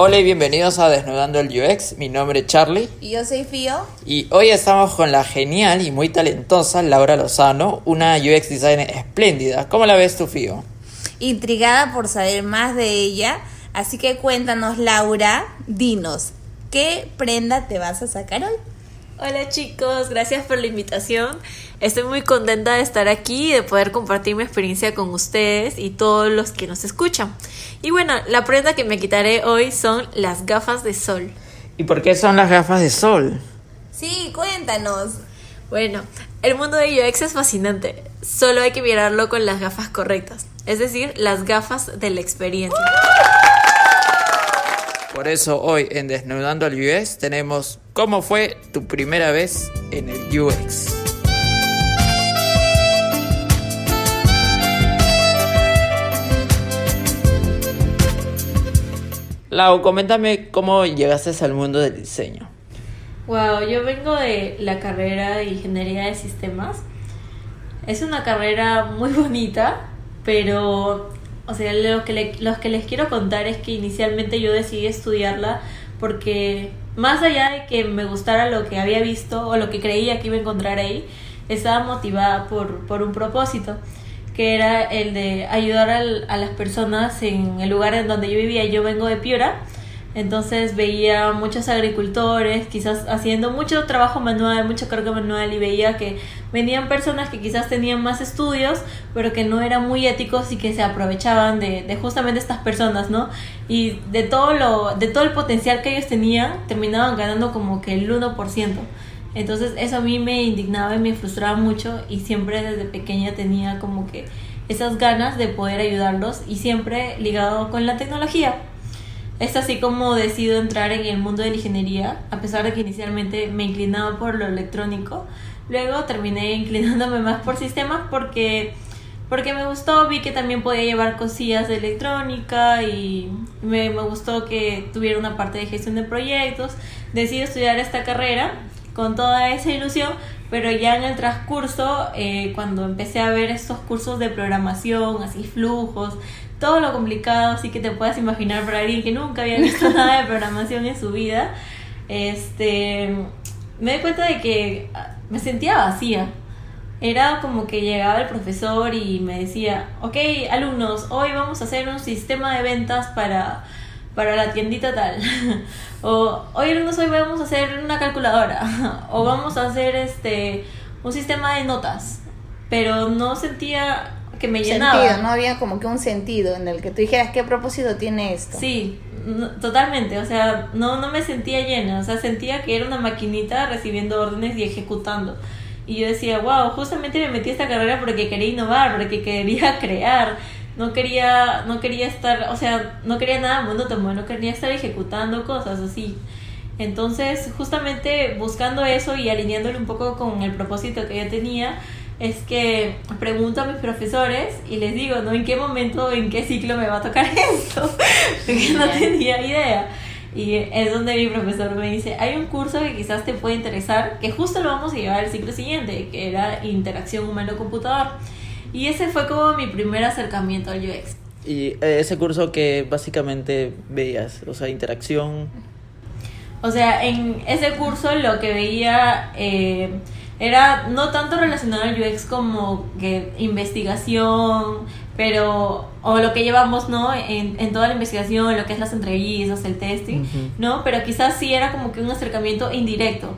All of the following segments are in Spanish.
Hola y bienvenidos a Desnudando el UX. Mi nombre es Charlie. Y yo soy Fío. Y hoy estamos con la genial y muy talentosa Laura Lozano, una UX designer espléndida. ¿Cómo la ves tú, Fío? Intrigada por saber más de ella. Así que cuéntanos, Laura, dinos, ¿qué prenda te vas a sacar hoy? Hola chicos, gracias por la invitación. Estoy muy contenta de estar aquí y de poder compartir mi experiencia con ustedes y todos los que nos escuchan. Y bueno, la prenda que me quitaré hoy son las gafas de sol. ¿Y por qué son las gafas de sol? Sí, cuéntanos. Bueno, el mundo de UX es fascinante. Solo hay que mirarlo con las gafas correctas, es decir, las gafas de la experiencia. Por eso hoy en Desnudando al UX tenemos cómo fue tu primera vez en el UX. Lau, coméntame cómo llegaste al mundo del diseño. Wow, yo vengo de la carrera de Ingeniería de Sistemas. Es una carrera muy bonita, pero o sea, lo que, los que les quiero contar es que inicialmente yo decidí estudiarla porque más allá de que me gustara lo que había visto o lo que creía que iba a encontrar ahí, estaba motivada por, por un propósito, que era el de ayudar a las personas en el lugar en donde yo vivía. Yo vengo de Piura entonces veía muchos agricultores quizás haciendo mucho trabajo manual, mucha carga manual y veía que venían personas que quizás tenían más estudios, pero que no eran muy éticos y que se aprovechaban de, de justamente estas personas, ¿no? Y de todo, lo, de todo el potencial que ellos tenían, terminaban ganando como que el 1%. Entonces eso a mí me indignaba y me frustraba mucho y siempre desde pequeña tenía como que esas ganas de poder ayudarlos y siempre ligado con la tecnología. Es así como decido entrar en el mundo de la ingeniería, a pesar de que inicialmente me inclinaba por lo electrónico. Luego terminé inclinándome más por sistemas porque, porque me gustó, vi que también podía llevar cosillas de electrónica y me, me gustó que tuviera una parte de gestión de proyectos. Decidí estudiar esta carrera con toda esa ilusión, pero ya en el transcurso, eh, cuando empecé a ver estos cursos de programación, así flujos, todo lo complicado, así que te puedas imaginar para alguien que nunca había visto nada de programación en su vida, este, me di cuenta de que ah, me sentía vacía. Era como que llegaba el profesor y me decía, ok, alumnos, hoy vamos a hacer un sistema de ventas para, para la tiendita tal. o hoy alumnos, hoy vamos a hacer una calculadora. o vamos a hacer este un sistema de notas. Pero no sentía que me llenaba. no había como que un sentido en el que tú dijeras qué propósito tiene esto. Sí, totalmente, o sea, no, no me sentía llena, o sea, sentía que era una maquinita recibiendo órdenes y ejecutando. Y yo decía, wow, justamente me metí a esta carrera porque quería innovar, porque quería crear, no quería, no quería estar, o sea, no quería nada monótono, no quería estar ejecutando cosas así. Entonces, justamente buscando eso y alineándolo un poco con el propósito que yo tenía, es que pregunto a mis profesores y les digo, ¿no? ¿En qué momento, en qué ciclo me va a tocar esto? Porque no tenía idea. Y es donde mi profesor me dice, hay un curso que quizás te puede interesar, que justo lo vamos a llevar el ciclo siguiente, que era interacción humano-computador. Y ese fue como mi primer acercamiento al UX. ¿Y eh, ese curso que básicamente veías? O sea, interacción... O sea, en ese curso lo que veía... Eh, era no tanto relacionado al UX como que investigación, pero, o lo que llevamos, ¿no? En, en toda la investigación, lo que es las entrevistas, el testing, ¿no? Pero quizás sí era como que un acercamiento indirecto.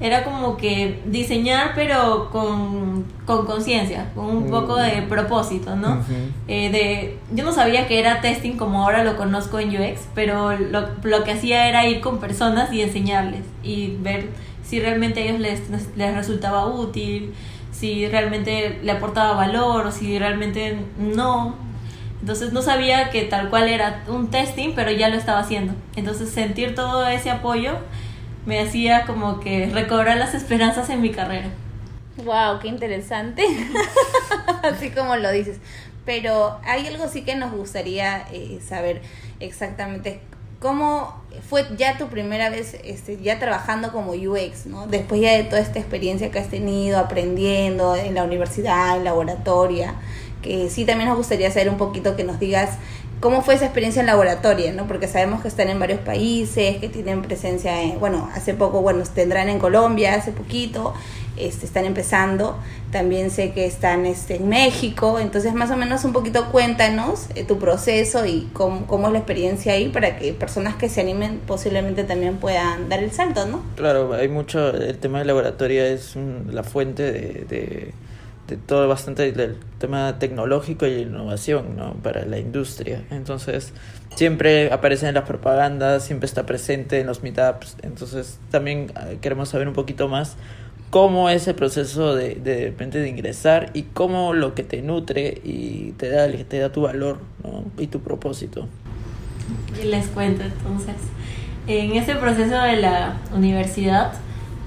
Era como que diseñar, pero con conciencia, con, un poco de propósito, ¿no? Eh, de, yo no sabía que era testing como ahora lo conozco en UX, pero lo, lo que hacía era ir con personas y enseñarles y ver si realmente a ellos les, les resultaba útil, si realmente le aportaba valor o si realmente no. Entonces no sabía que tal cual era un testing, pero ya lo estaba haciendo. Entonces sentir todo ese apoyo me hacía como que recobrar las esperanzas en mi carrera. Wow, qué interesante. Así como lo dices. Pero hay algo sí que nos gustaría eh, saber exactamente ¿Cómo fue ya tu primera vez este, ya trabajando como UX, ¿no? Después ya de toda esta experiencia que has tenido, aprendiendo en la universidad, en laboratoria, que sí también nos gustaría saber un poquito que nos digas cómo fue esa experiencia en laboratorio, ¿no? Porque sabemos que están en varios países, que tienen presencia en, bueno, hace poco, bueno, tendrán en Colombia, hace poquito, este, están empezando, también sé que están este, en México, entonces más o menos un poquito cuéntanos eh, tu proceso y cómo, cómo, es la experiencia ahí para que personas que se animen posiblemente también puedan dar el salto, ¿no? Claro, hay mucho, el tema de laboratorio es la fuente de de todo bastante del tema tecnológico y innovación ¿no? para la industria. Entonces, siempre aparece en las propagandas, siempre está presente en los meetups. Entonces, también eh, queremos saber un poquito más cómo es el proceso de, de, repente de ingresar y cómo lo que te nutre y te da, te da tu valor ¿no? y tu propósito. Les cuento entonces. En ese proceso de la universidad,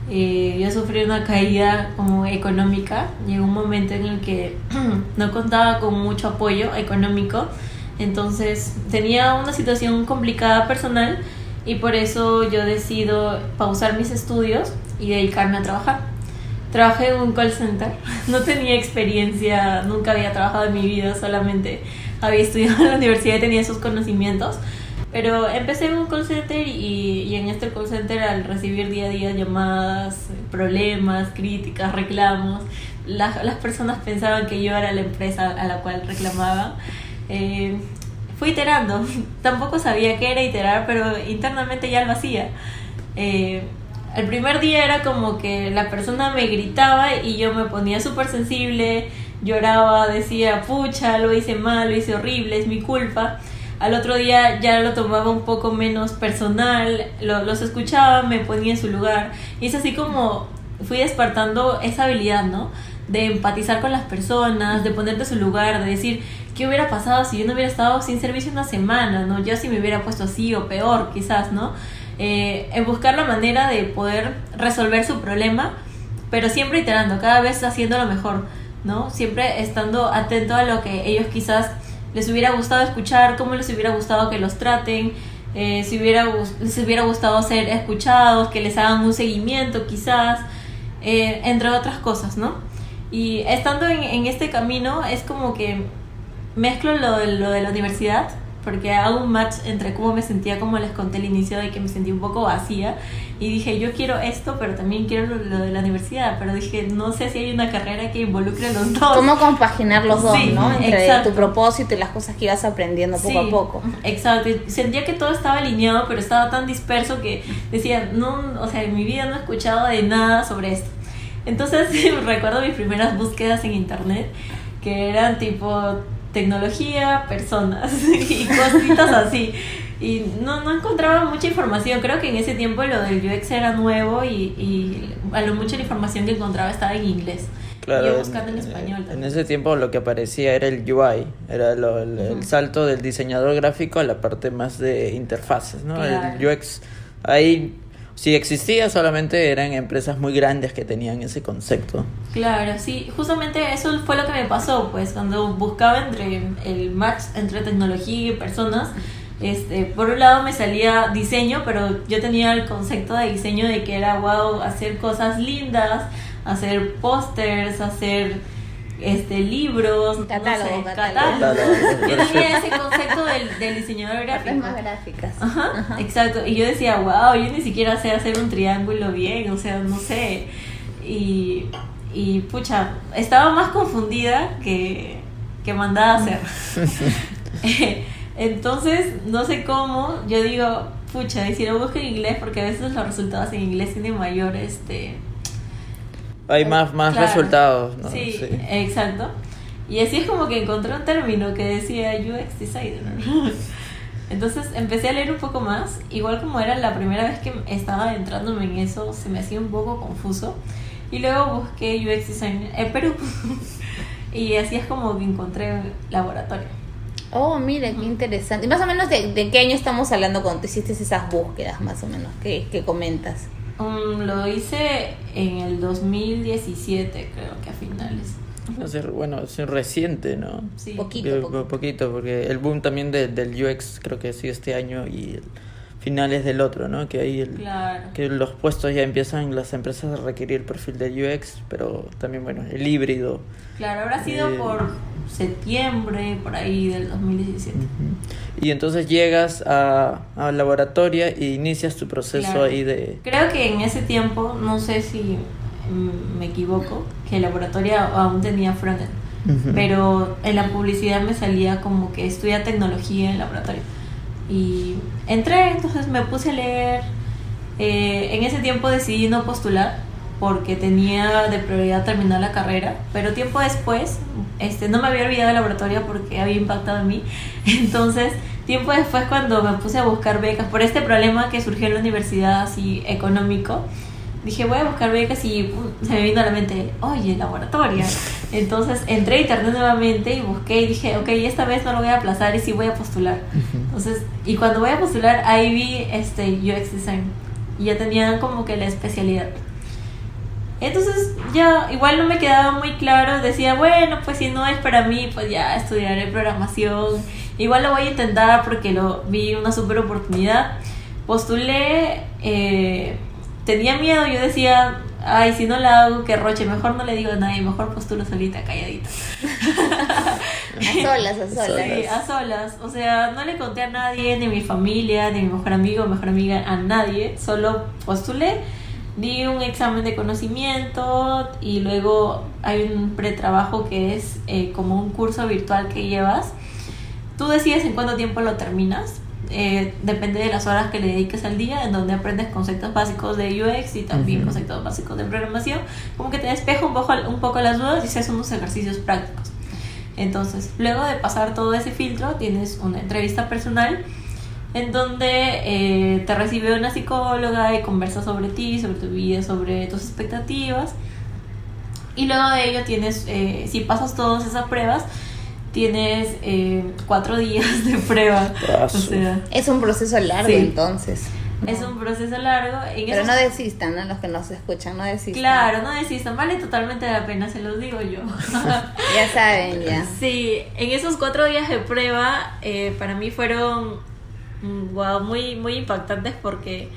eh, yo sufrí una caída como económica. Llegó un momento en el que no contaba con mucho apoyo económico. Entonces tenía una situación complicada personal y por eso yo decido pausar mis estudios y dedicarme a trabajar. Trabajé en un call center, no tenía experiencia, nunca había trabajado en mi vida, solamente había estudiado en la universidad y tenía esos conocimientos pero empecé en un call center y, y en este call center al recibir día a día llamadas, problemas, críticas, reclamos, las personas pensaban que yo era la empresa a la cual reclamaban. Eh, fui iterando, tampoco sabía qué era iterar, pero internamente ya lo hacía. Eh, el primer día era como que la persona me gritaba y yo me ponía súper sensible, lloraba, decía, pucha, lo hice mal, lo hice horrible, es mi culpa al otro día ya lo tomaba un poco menos personal, los escuchaba, me ponía en su lugar. Y es así como fui despertando esa habilidad, ¿no? De empatizar con las personas, de ponerte en su lugar, de decir, ¿qué hubiera pasado si yo no hubiera estado sin servicio una semana, ¿no? Yo si me hubiera puesto así o peor, quizás, ¿no? Eh, en buscar la manera de poder resolver su problema, pero siempre iterando, cada vez haciéndolo mejor, ¿no? Siempre estando atento a lo que ellos quizás les hubiera gustado escuchar, cómo les hubiera gustado que los traten, eh, si hubiera, les hubiera gustado ser escuchados, que les hagan un seguimiento quizás, eh, entre otras cosas, ¿no? Y estando en, este camino es como que mezclo lo lo de la universidad porque hago un match entre cómo me sentía, como les conté al inicio, de que me sentí un poco vacía. Y dije, yo quiero esto, pero también quiero lo, de la universidad. Pero dije, no sé si hay una carrera que involucre los dos. ¿Cómo compaginar los dos, no? Entre tu propósito y las cosas que ibas aprendiendo poco a poco. Exacto. sentía que todo estaba alineado, pero estaba tan disperso que decía, no, o sea, en mi vida no he escuchado de nada sobre esto. Entonces, recuerdo mis primeras búsquedas en internet, que eran tipo tecnología, personas y cositas así. Y no, no encontraba mucha información. Creo que en ese tiempo lo del UX era nuevo y, y a lo mucho la información que encontraba estaba en inglés. Claro, buscando en, español En ese tiempo lo que aparecía era el UI, era el, salto del diseñador gráfico a la parte más de interfaces, ¿no? El UX, ahí si existía solamente eran empresas muy grandes que tenían ese concepto. Claro, sí, justamente eso fue lo que me pasó, pues cuando buscaba entre el match entre tecnología y personas, este, por un lado me salía diseño, pero yo tenía el concepto de diseño de que era wow, hacer cosas lindas, hacer pósters, hacer este libros, catálogo, catálogo. Yo tenía ese concepto del, del diseñador gráfico. más gráficas. Ajá, exacto. Y yo decía, wow, yo ni siquiera sé hacer un triángulo bien, o sea, no sé. Y, y pucha, estaba más confundida que, que mandada a hacer. Entonces, no sé cómo, yo digo, pucha, y si lo busco en inglés, porque a veces los resultados en inglés tienen mayor, este hay más, más resultados. ¿no? Sí, exacto. Y así es como que encontré un término que decía UX designer. Entonces empecé a leer un poco más, igual como era la primera vez que estaba adentrándome en eso, se me hacía un poco confuso. Y luego busqué UX designer en Perú. y así es como que encontré laboratorio. Oh, mira, qué interesante. ¿Y más o menos de, de, qué año estamos hablando cuando hiciste esas búsquedas, más o menos, que, que comentas? Um, lo hice en el 2017, creo que a finales. bueno, es reciente, ¿no? Sí. Poquito, poquito. porque el boom también del UX creo que ha sido este año y finales del otro, ¿no? Que ahí el, Claro. que los puestos ya empiezan las empresas a requerir el perfil de UX, pero también bueno, el híbrido. Claro, habrá sido Eh, por septiembre, por ahí del 2017. Ujú. Y entonces llegas a, a laboratoria y inicias tu proceso Claro. ahí de Creo que en ese tiempo, no sé si me equivoco, que el laboratorio aún tenía frontend. Pero en la publicidad me salía como que estudia tecnología en laboratorio. Y entré, entonces me puse a leer. Eh, en ese tiempo decidí no postular porque tenía de prioridad terminar la carrera, pero tiempo después, este, no me había olvidado de laboratorio porque había impactado en mí. Entonces, tiempo después cuando me puse a buscar becas por este problema que surgió en la universidad así económico, dije voy a buscar becas y uh, se me vino a la mente, oye, laboratorio. Entonces entré a internet nuevamente y busqué y dije, ok, esta vez no lo voy a aplazar y sí voy a postular. Entonces, y cuando voy a postular, ahí vi este UX Design y ya tenía como que la especialidad. Entonces ya igual no me quedaba muy claro, decía, bueno, pues si no es para mí, pues ya estudiaré programación. Igual lo voy a intentar porque lo vi una super oportunidad. Postulé, eh, tenía miedo, yo decía, ay, si no la hago, que roche, mejor no le digo a nadie, mejor postulo solita, calladita. A solas, a solas. Sí, a solas. O sea, no le conté a nadie, ni a mi familia, ni a mi mejor amigo, mejor amiga, a nadie. Solo postulé, di un examen de conocimiento y luego hay un pretrabajo que es eh, como un curso virtual que llevas. Tú decides en cuánto tiempo lo terminas. Eh, depende de las horas que le dediques al día, en donde aprendes conceptos básicos de UX y también Ujú. conceptos básicos de programación. Como que te despeja un poco, un poco las dudas y haces unos ejercicios prácticos. Entonces, luego de pasar todo ese filtro, tienes una entrevista personal en donde eh, te recibe una psicóloga y conversa sobre ti, sobre tu vida, sobre tus expectativas. Y luego de ello tienes, eh, si pasas todas esas pruebas, tienes eh, cuatro días de prueba. O sea, Es un proceso largo Sí. entonces. es un proceso largo. En Pero esos- no desistan, ¿no? Los que nos escuchan, no desistan. Claro, no desistan, vale totalmente la pena, se los digo yo. Ya saben, ya. Sí, en esos cuatro días de prueba eh, para mí fueron mm, wow, muy, muy impactantes porque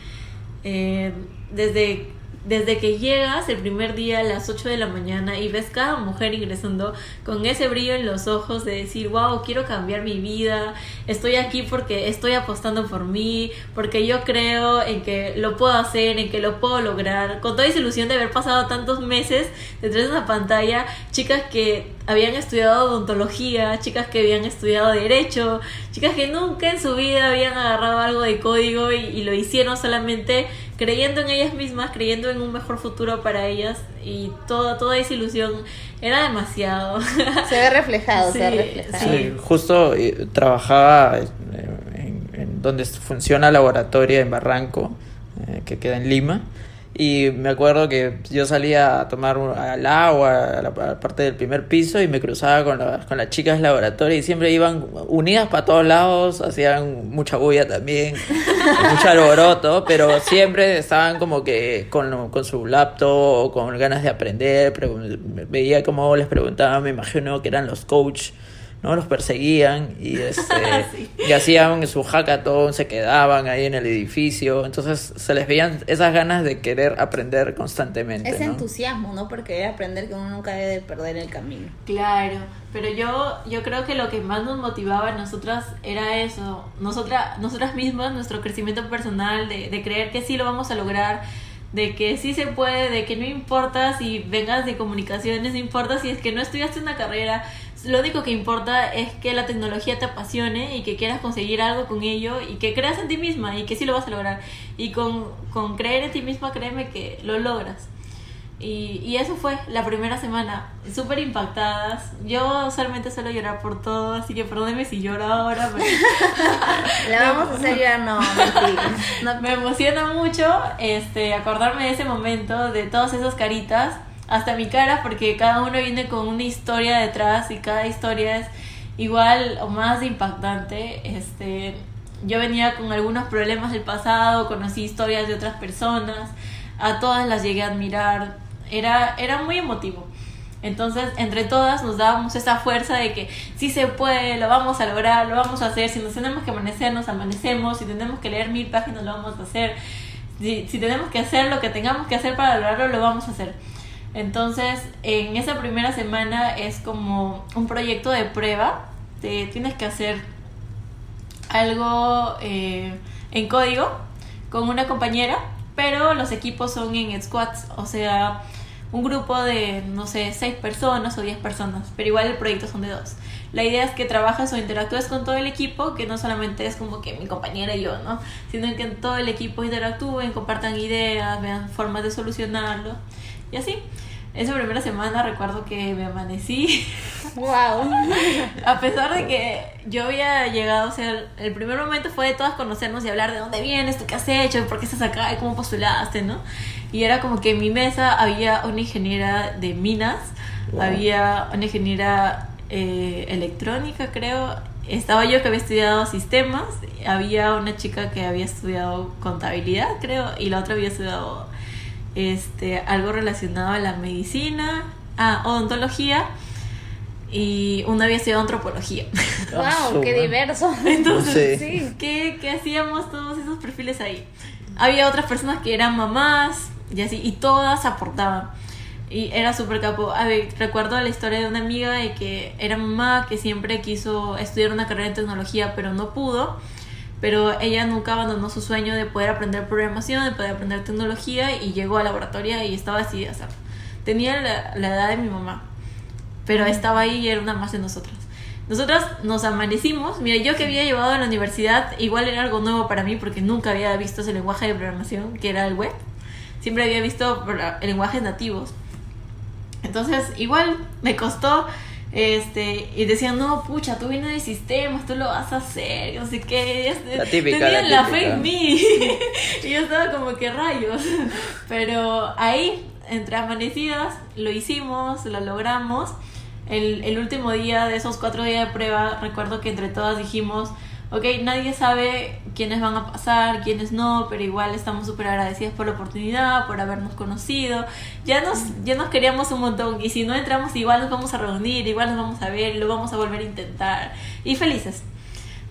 eh, desde, desde que llegas el primer día a las 8 de la mañana y ves cada mujer ingresando con ese brillo en los ojos de decir, wow, quiero cambiar mi vida, estoy aquí porque estoy apostando por mí, porque yo creo en que lo puedo hacer, en que lo puedo lograr, con toda esa ilusión de haber pasado tantos meses detrás de una pantalla, chicas que habían estudiado odontología, chicas que habían estudiado derecho, chicas que nunca en su vida habían agarrado algo de código y, y lo hicieron solamente creyendo en ellas mismas, creyendo en un mejor futuro para ellas y toda, toda esa ilusión era demasiado. Se ve reflejado, se ve Sí, reflejado. sí. Sí, justo eh, trabajaba en, en donde funciona laboratorio en Barranco, eh, que queda en Lima. Y me acuerdo que yo salía a tomar un- al agua, a la, a la parte del primer piso, y me cruzaba con, la- con las chicas del laboratorio y siempre iban unidas para todos lados, hacían mucha bulla también, mucho alboroto, pero siempre estaban como que con, con su laptop o con ganas de aprender. Veía cómo les preguntaban, me imagino que eran los coach. ¿No? Los perseguían y, este, Sí. y hacían su hackathon, se quedaban ahí en el edificio. Entonces se les veían esas ganas de querer aprender constantemente. Ese ¿no? entusiasmo, ¿no? Por querer aprender que uno nunca debe perder el camino. Claro, pero yo, yo creo que lo que más nos motivaba a nosotras era eso, nosotras, nosotras mismas, nuestro crecimiento personal, de, de creer que sí lo vamos a lograr, de que sí se puede, de que no importa si vengas de comunicaciones, no importa si es que no estudiaste una carrera, lo único que importa es que la tecnología te apasione y que quieras conseguir algo con ello y que creas en ti misma y que sí lo vas a lograr. Y con, con creer en ti misma, créeme que lo logras. Y, y eso fue la primera semana, súper impactadas. Yo usualmente suelo llorar por todo, así que perdóneme si lloro ahora, pero La vamos a hacer llorar, no. No, me emociona mucho este, acordarme de ese momento, de todas esas caritas, hasta mi cara, porque cada uno viene con una historia detrás y cada historia es igual o más impactante. Este, yo venía con algunos problemas del pasado, conocí historias de otras personas, a todas las llegué a admirar, era, era muy emotivo. Entonces, entre todas nos dábamos esa fuerza de que sí se puede, lo vamos a lograr, lo vamos a hacer. Si nos tenemos que amanecer, nos amanecemos. Si tenemos que leer mil páginas, lo vamos a hacer. Si, si tenemos que hacer lo que tengamos que hacer para lograrlo, lo vamos a hacer. Entonces, en esa primera semana es como un proyecto de prueba. Te tienes que hacer algo eh, en código con una compañera, pero los equipos son en squads, o sea, un grupo de, no sé, seis personas o diez personas, pero igual el proyecto son de dos. La idea es que trabajas o interactúes con todo el equipo, que no solamente es como que mi compañera y yo, ¿no? Sino que todo el equipo interactúen, compartan ideas, vean formas de solucionarlo y así. Esa primera semana recuerdo que me amanecí. ¡Wow! A pesar de que yo había llegado, o sea, el primer momento fue de todas conocernos y hablar de dónde vienes, tú qué has hecho, por qué estás acá y cómo postulaste, ¿no? Y era como que en mi mesa había una ingeniera de minas, había una ingeniera eh, electrónica, creo. Estaba yo que había estudiado sistemas, había una chica que había estudiado contabilidad, creo, y la otra había estudiado este, algo relacionado a la medicina, a odontología y una había estudiado antropología. ¡Wow! ¡Qué diverso! Entonces, sí. ¿qué, ¿qué, hacíamos todos esos perfiles ahí? Había otras personas que eran mamás y así, y todas aportaban. Y era súper capo. A ver, recuerdo la historia de una amiga de que era mamá que siempre quiso estudiar una carrera en tecnología, pero no pudo pero ella nunca abandonó su sueño de poder aprender programación, de poder aprender tecnología y llegó a laboratorio y estaba decidida a hacerlo. Tenía la, edad de mi mamá, pero estaba ahí y era una más de nosotras. Nosotras nos amanecimos, mira, yo que había llevado a la universidad, igual era algo nuevo para mí porque nunca había visto ese lenguaje de programación, que era el web. Siempre había visto lenguajes nativos. Entonces, igual me costó este, y decían, no, pucha, tú vienes de sistemas, tú lo vas a hacer, no sé qué. La típica, Tenían la, la fe en mí. y yo estaba como que rayos. Pero ahí, entre amanecidas, lo hicimos, lo logramos. El, el último día de esos cuatro días de prueba, recuerdo que entre todas dijimos, ok, nadie sabe quiénes van a pasar, quiénes no, pero igual estamos súper agradecidas por la oportunidad, por habernos conocido. Ya nos, ya nos queríamos un montón y si no entramos igual nos vamos a reunir, igual nos vamos a ver, lo vamos a volver a intentar. Y felices.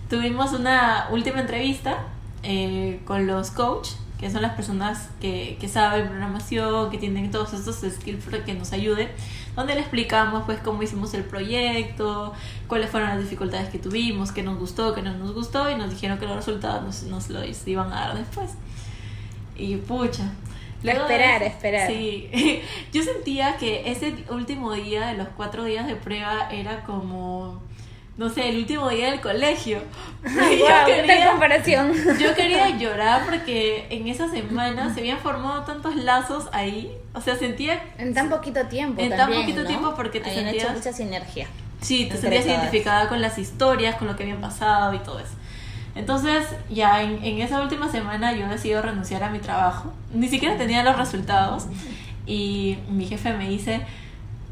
Tuvimos una última entrevista eh, con los coaches que son las personas que, que saben programación, que tienen todos estos skills que nos ayuden, donde le explicamos pues cómo hicimos el proyecto, cuáles fueron las dificultades que tuvimos, qué nos gustó, qué no nos gustó y nos dijeron que los resultados nos, nos los iban a dar después. Y pucha. esperar, esperar. Sí, yo sentía que ese último día de los cuatro días de prueba era como no sé, el último día del colegio. yo, quería, comparación. yo quería llorar porque en esa semana se habían formado tantos lazos ahí. O sea, sentía... En tan poquito tiempo. En tan poquito tiempo porque te habían sentías... hecho mucha sinergia. Sí, te sentías identificada con las historias, con lo que habían pasado y todo eso. Entonces, ya en, en esa última semana yo decidí renunciar a mi trabajo. Ni siquiera tenía los resultados. Y mi jefe me dice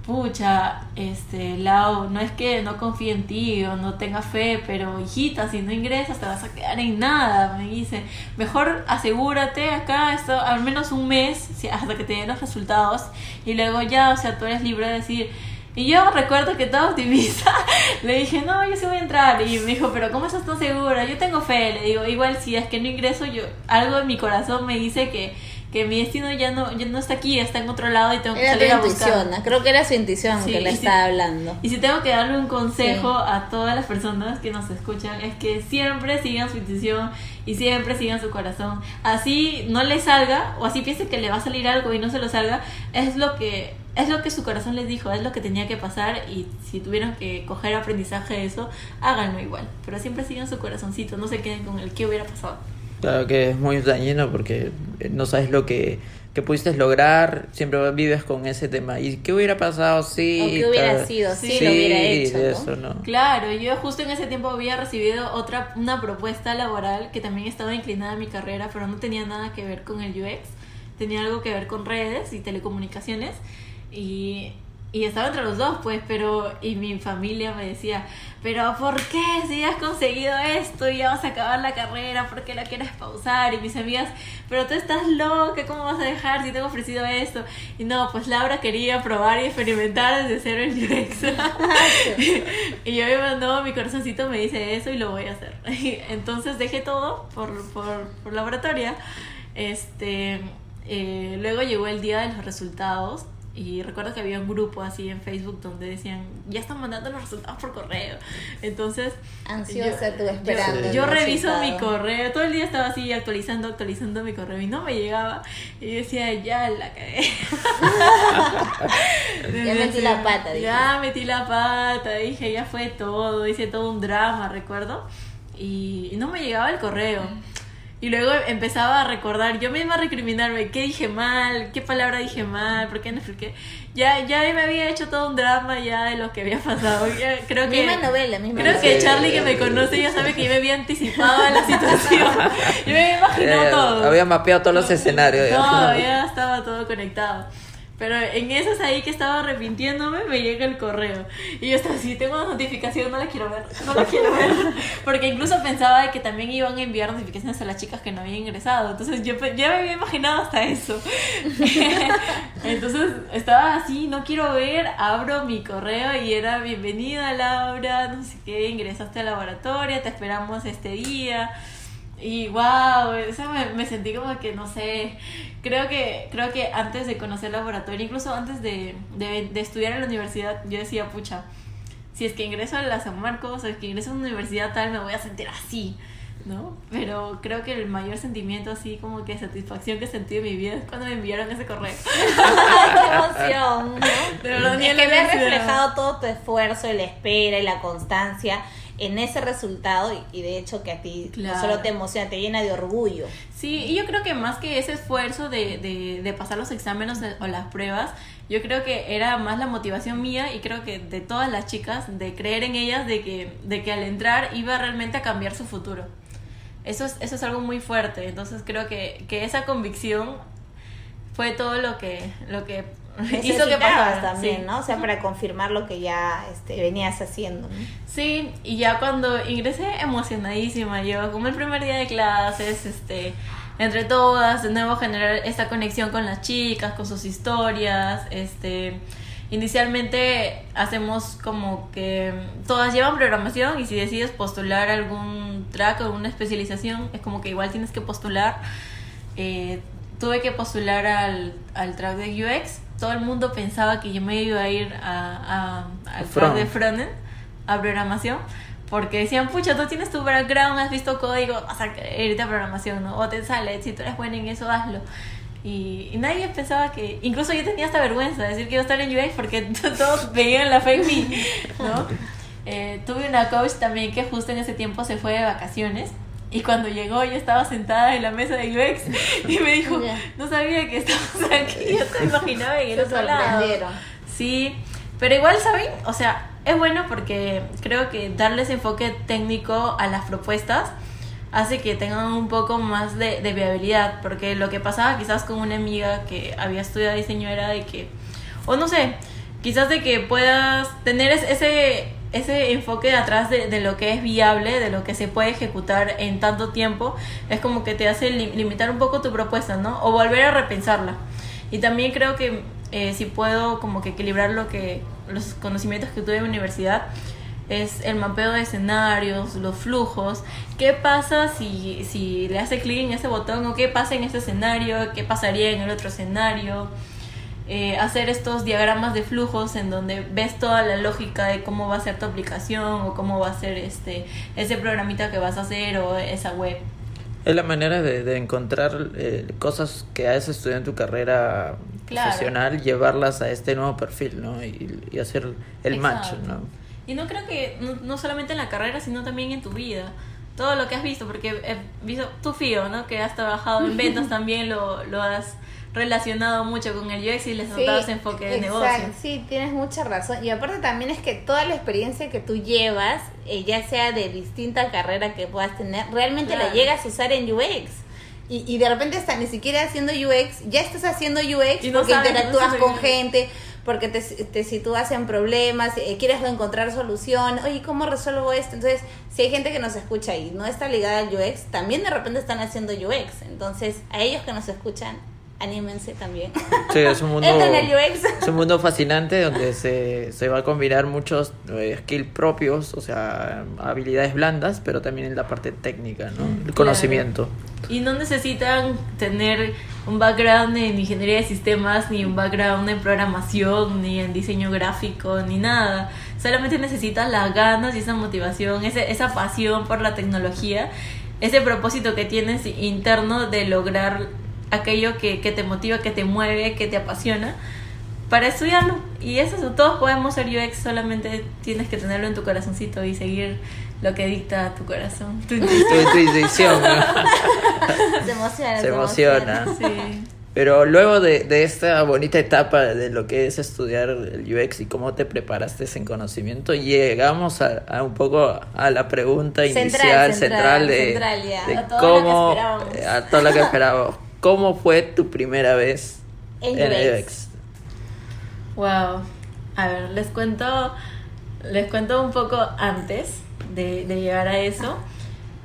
pucha, este, Lau, no es que no confíe en ti o no tenga fe, pero hijita, si no ingresas te vas a quedar en nada, me dice. Mejor asegúrate acá esto, al menos un mes hasta que te den los resultados y luego ya, o sea, tú eres libre de decir, y yo recuerdo que toda optimista le dije, no, yo sí voy a entrar. Y me dijo, pero ¿cómo estás tan segura? Yo tengo fe. Le digo, igual si es que no ingreso, yo algo en mi corazón me dice que que mi destino ya no, ya no está aquí, está en otro lado y tengo que salir a buscar. Creo que era su intuición que le estaba hablando. Y si tengo que darle un consejo a todas las personas que nos escuchan, es que siempre sigan su intuición y siempre sigan su corazón. Así no le salga, o así piense que le va a salir algo y no se lo salga, es lo que es lo que su corazón les dijo, es lo que tenía que pasar y si tuvieron que coger aprendizaje de eso, háganlo igual. Pero siempre sigan su corazoncito, no se queden con el que hubiera pasado. Claro que es muy dañino porque no sabes lo que, que pudiste lograr, siempre vives con ese tema. ¿Y qué hubiera pasado si... O qué hubiera sido si lo hubiera hecho, Eso, ¿no? Claro, yo justo en ese tiempo había recibido otra, una propuesta laboral que también estaba inclinada a mi carrera, pero no tenía nada que ver con el UX, tenía algo que ver con redes y telecomunicaciones. Y y estaba entre los dos, pues, pero, y mi familia me decía, pero ¿por qué si has conseguido esto y ya vas a acabar la carrera, por qué la quieres pausar? Y mis amigas, pero tú estás loca, ¿cómo vas a dejar si te he ofrecido esto? Y no, pues Laura quería probar y experimentar desde cero el UX. y yo no, mi corazoncito me dice eso y lo voy a hacer. Entonces dejé todo por, por, por laboratoria. Este, eh, luego llegó el día de los resultados y recuerdo que había un grupo así en Facebook donde decían, ya están mandando los resultados por correo. Entonces... Ansiosa tú esperando. Yo, reviso mi correo, todo el día estaba así actualizando, actualizando mi correo y no me llegaba. Y yo decía, ya la cagué. ya metí la pata. Dije. Ya metí la pata, dije, ya fue todo, hice todo un drama, recuerdo. Y no me llegaba el correo. Y luego empezaba a recordar, yo misma a recriminarme, qué dije mal, qué palabra dije mal, por qué no expliqué. Ya, ya me había hecho todo un drama ya de lo que había pasado. creo que, misma novela, misma Creo que Charlie que me conoce ya sabe que yo me había anticipado a la situación. Yo me había imaginado todo. Había mapeado todos los escenarios. No, ya estaba todo conectado. Pero en esas ahí que estaba arrepintiéndome, me llega el correo. Y yo estaba así, tengo una notificación, no la quiero ver, no la quiero ver. Porque incluso pensaba que también iban a enviar notificaciones a las chicas que no habían ingresado. Entonces yo ya me había imaginado hasta eso. Entonces estaba así, no quiero ver, abro mi correo y era bienvenida Laura, no sé qué, ingresaste al laboratorio, te esperamos este día. Y wow, eso me, sentí como que, no sé, creo que, creo que antes de conocer el laboratorio, incluso antes de, de, estudiar en la universidad, yo decía, pucha, si es que ingreso a la San Marcos o es que ingreso a una universidad tal, me voy a sentir así, ¿no? Pero creo que el mayor sentimiento así como que satisfacción que sentí en mi vida es cuando me enviaron ese correo. ¡Qué emoción! ¿no? Pero es que me reflejado todo tu esfuerzo y la espera y la constancia en ese resultado y, de hecho que a ti no solo te emociona, te llena de orgullo. Sí, y yo creo que más que ese esfuerzo de, de, pasar los exámenes o las pruebas, yo creo que era más la motivación mía y creo que de todas las chicas, de creer en ellas, de que, de que al entrar iba realmente a cambiar su futuro. Eso es, eso es algo muy fuerte, entonces creo que, que esa convicción fue todo lo que, lo que hizo que pasara también, ¿no? O sea, para confirmar lo que ya este, venías haciendo. Sí, y ya cuando ingresé emocionadísima, yo como el primer día de clases, este, entre todas, de nuevo generar esta conexión con las chicas, con sus historias, este, inicialmente hacemos como que todas llevan programación y si decides postular algún track o una especialización, es como que igual tienes que postular. Eh, tuve que postular al, al track de UX todo el mundo pensaba que yo me iba a ir a, a, al Front. de frontend, a programación, porque decían, pucha, tú tienes tu background, has visto código, vas a irte a programación, ¿no? O te sale, si tú eres buena en eso, hazlo. Y, nadie pensaba que, incluso yo tenía hasta vergüenza de decir que iba a estar en UX porque todos veían la fake me, ¿no? Eh, tuve una coach también que justo en ese tiempo se fue de vacaciones y cuando llegó yo estaba sentada en la mesa de UX y me dijo, no sabía que estábamos aquí, yo te imaginaba en el otro lado. Sí, pero igual, ¿saben? O sea, es bueno porque creo que darles enfoque técnico a las propuestas hace que tengan un poco más de, de viabilidad, porque lo que pasaba quizás con una amiga que había estudiado diseño era de que, o no sé, quizás de que puedas tener ese ese enfoque de atrás de, lo que es viable, de lo que se puede ejecutar en tanto tiempo, es como que te hace limitar un poco tu propuesta, ¿no? O volver a repensarla. Y también creo que eh, si puedo como que equilibrar lo que los conocimientos que tuve en la universidad es el mapeo de escenarios, los flujos, qué pasa si, si le hace clic en ese botón o qué pasa en ese escenario, qué pasaría en el otro escenario eh, hacer estos diagramas de flujos en donde ves toda la lógica de cómo va a ser tu aplicación o cómo va a ser este ese programita que vas a hacer o esa web. Es la manera de, encontrar eh, cosas que has estudiado en tu carrera profesional, llevarlas a este nuevo perfil, ¿no? Y, hacer el match, ¿no? Y no creo que, no, solamente en la carrera, sino también en tu vida. Todo lo que has visto, porque he visto tu FIO, ¿no? Que has trabajado en ventas también, lo, lo has relacionado mucho con el UX y les has dado ese enfoque de negocio. Sí, tienes mucha razón. Y aparte también es que toda la experiencia que tú llevas, eh, ya sea de distinta carrera que puedas tener, realmente la llegas a usar en UX. Y, y de repente hasta ni siquiera haciendo UX, ya estás haciendo UX porque interactúas con gente, porque te, te sitúas en problemas, eh, quieres encontrar solución, oye, ¿cómo resuelvo esto? Entonces, si hay gente que nos escucha y no está ligada al UX, también de repente están haciendo UX. Entonces, a ellos que nos escuchan, anímense también. Sí, es un mundo, es un mundo fascinante donde se, se va a combinar muchos eh, skills propios, o sea, habilidades blandas, pero también en la parte técnica, ¿no? El conocimiento. Y no necesitan tener un background en ingeniería de sistemas, ni un background en programación, ni en diseño gráfico, ni nada. Solamente necesitas las ganas y esa motivación, ese, esa pasión por la tecnología, ese propósito que tienes interno de lograr aquello que, que te motiva, que te mueve, que te apasiona para estudiarlo. Y eso, es, todos podemos ser UX, solamente tienes que tenerlo en tu corazoncito y seguir lo que dicta tu corazón. Tu Tu, tu intuición, ¿no? Se emociona. Se emociona. Sí. Pero luego de, de esta bonita etapa de lo que es estudiar el UX y cómo te preparaste en conocimiento, llegamos a, a un poco a la pregunta Central, inicial, central, central, de, central, ya. de A todo lo que cómo, esperábamos. eh, a todo lo que esperábamos. ¿Cómo fue tu primera vez En en el UX. UX? Wow. A ver, les cuento, les cuento un poco antes de, de llegar a eso.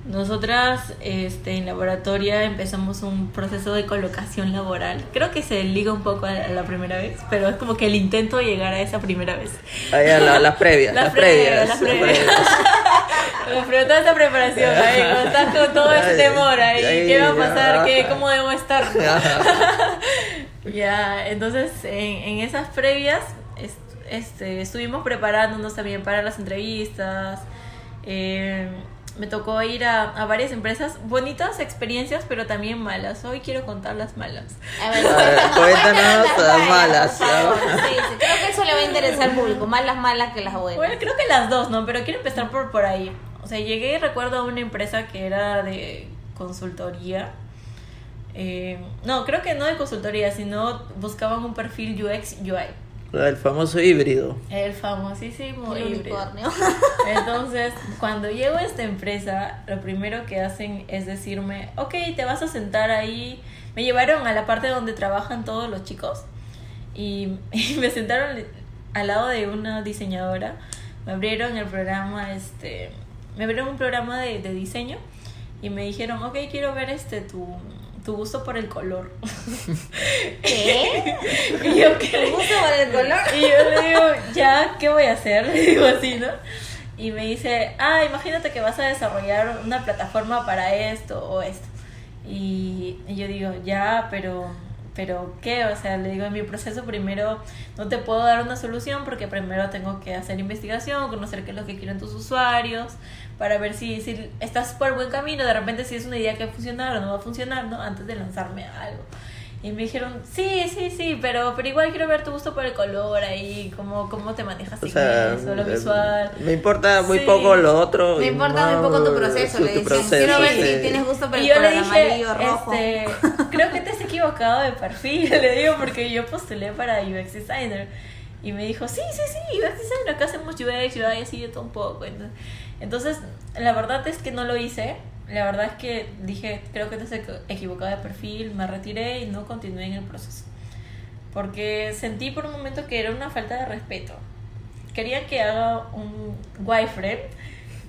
Nosotras este, en laboratoria empezamos un proceso de colocación laboral. Creo que se liga un poco a, a la primera vez, pero es como que el intento de llegar a esa primera vez. Ah, ya, la- las previas, Las las previas. previas, las previas. Me preguntó esta preparación, ahí, estás con todo ese Ay, temor ahí, ay, ¿qué va a pasar? ¿Qué, ¿Cómo debo estar? Ya, entonces en, en esas previas est- este, estuvimos preparándonos también para las entrevistas. eh, me tocó ir a, a varias empresas, bonitas experiencias, pero también malas. Hoy quiero contar las malas. A ver, A ver, cuéntanos las malas. Sí, sí, creo que eso le va a interesar al público, más las malas que las buenas. Bueno, creo que las dos, ¿no? Pero quiero empezar por, por ahí. O sea, llegué y recuerdo a una empresa que era de consultoría. Eh, no, creo que no de consultoría, sino buscaban un perfil UX UI. El famoso híbrido. El famosísimo El híbrido. unicornio. Entonces, cuando llego a esta empresa, lo primero que hacen es decirme, ok, te vas a sentar ahí. Me llevaron a la parte donde trabajan todos los chicos y, y me sentaron al lado de una diseñadora. Me abrieron el programa, este, me abrieron un programa de, de diseño y me dijeron, ok, quiero ver este tu, tu gusto por el color. ¿Qué? y yo, ¿qué? ¿Te gusta por el color? Y yo le digo, ya, ¿qué voy a hacer? Le digo así, ¿no? Y me dice, ah, imagínate que vas a desarrollar una plataforma para esto o esto. Y, y yo digo, ya, pero, pero ¿qué? O sea, le digo, en mi proceso primero no te puedo dar una solución porque primero tengo que hacer investigación, conocer qué es lo que quieren tus usuarios, para ver si, si estás por buen camino, de repente si es una idea que va a funcionar o no va a funcionar, ¿no? Antes de lanzarme a algo. Y me dijeron, sí, sí, sí, pero, pero igual quiero ver tu gusto por el color ahí, cómo, cómo te manejas O sea, eso, lo visual. me importa muy Sí. poco lo otro. Me importa muy poco tu proceso, le proceso, Quiero ver si tienes gusto por el Y yo le color dije, amarillo, rojo. este, creo que te has equivocado de perfil, le digo, porque yo postulé para UX Designer. Y me dijo, sí, sí, sí, Designer, acá hacemos UX, UI, así de todo un poco. Entonces, entonces, la verdad es que no lo hice. La verdad es que dije, creo que te has equ- equivocado de perfil, me retiré y no continué en el proceso. Porque sentí por un momento que era una falta de respeto. Quería que haga un wireframe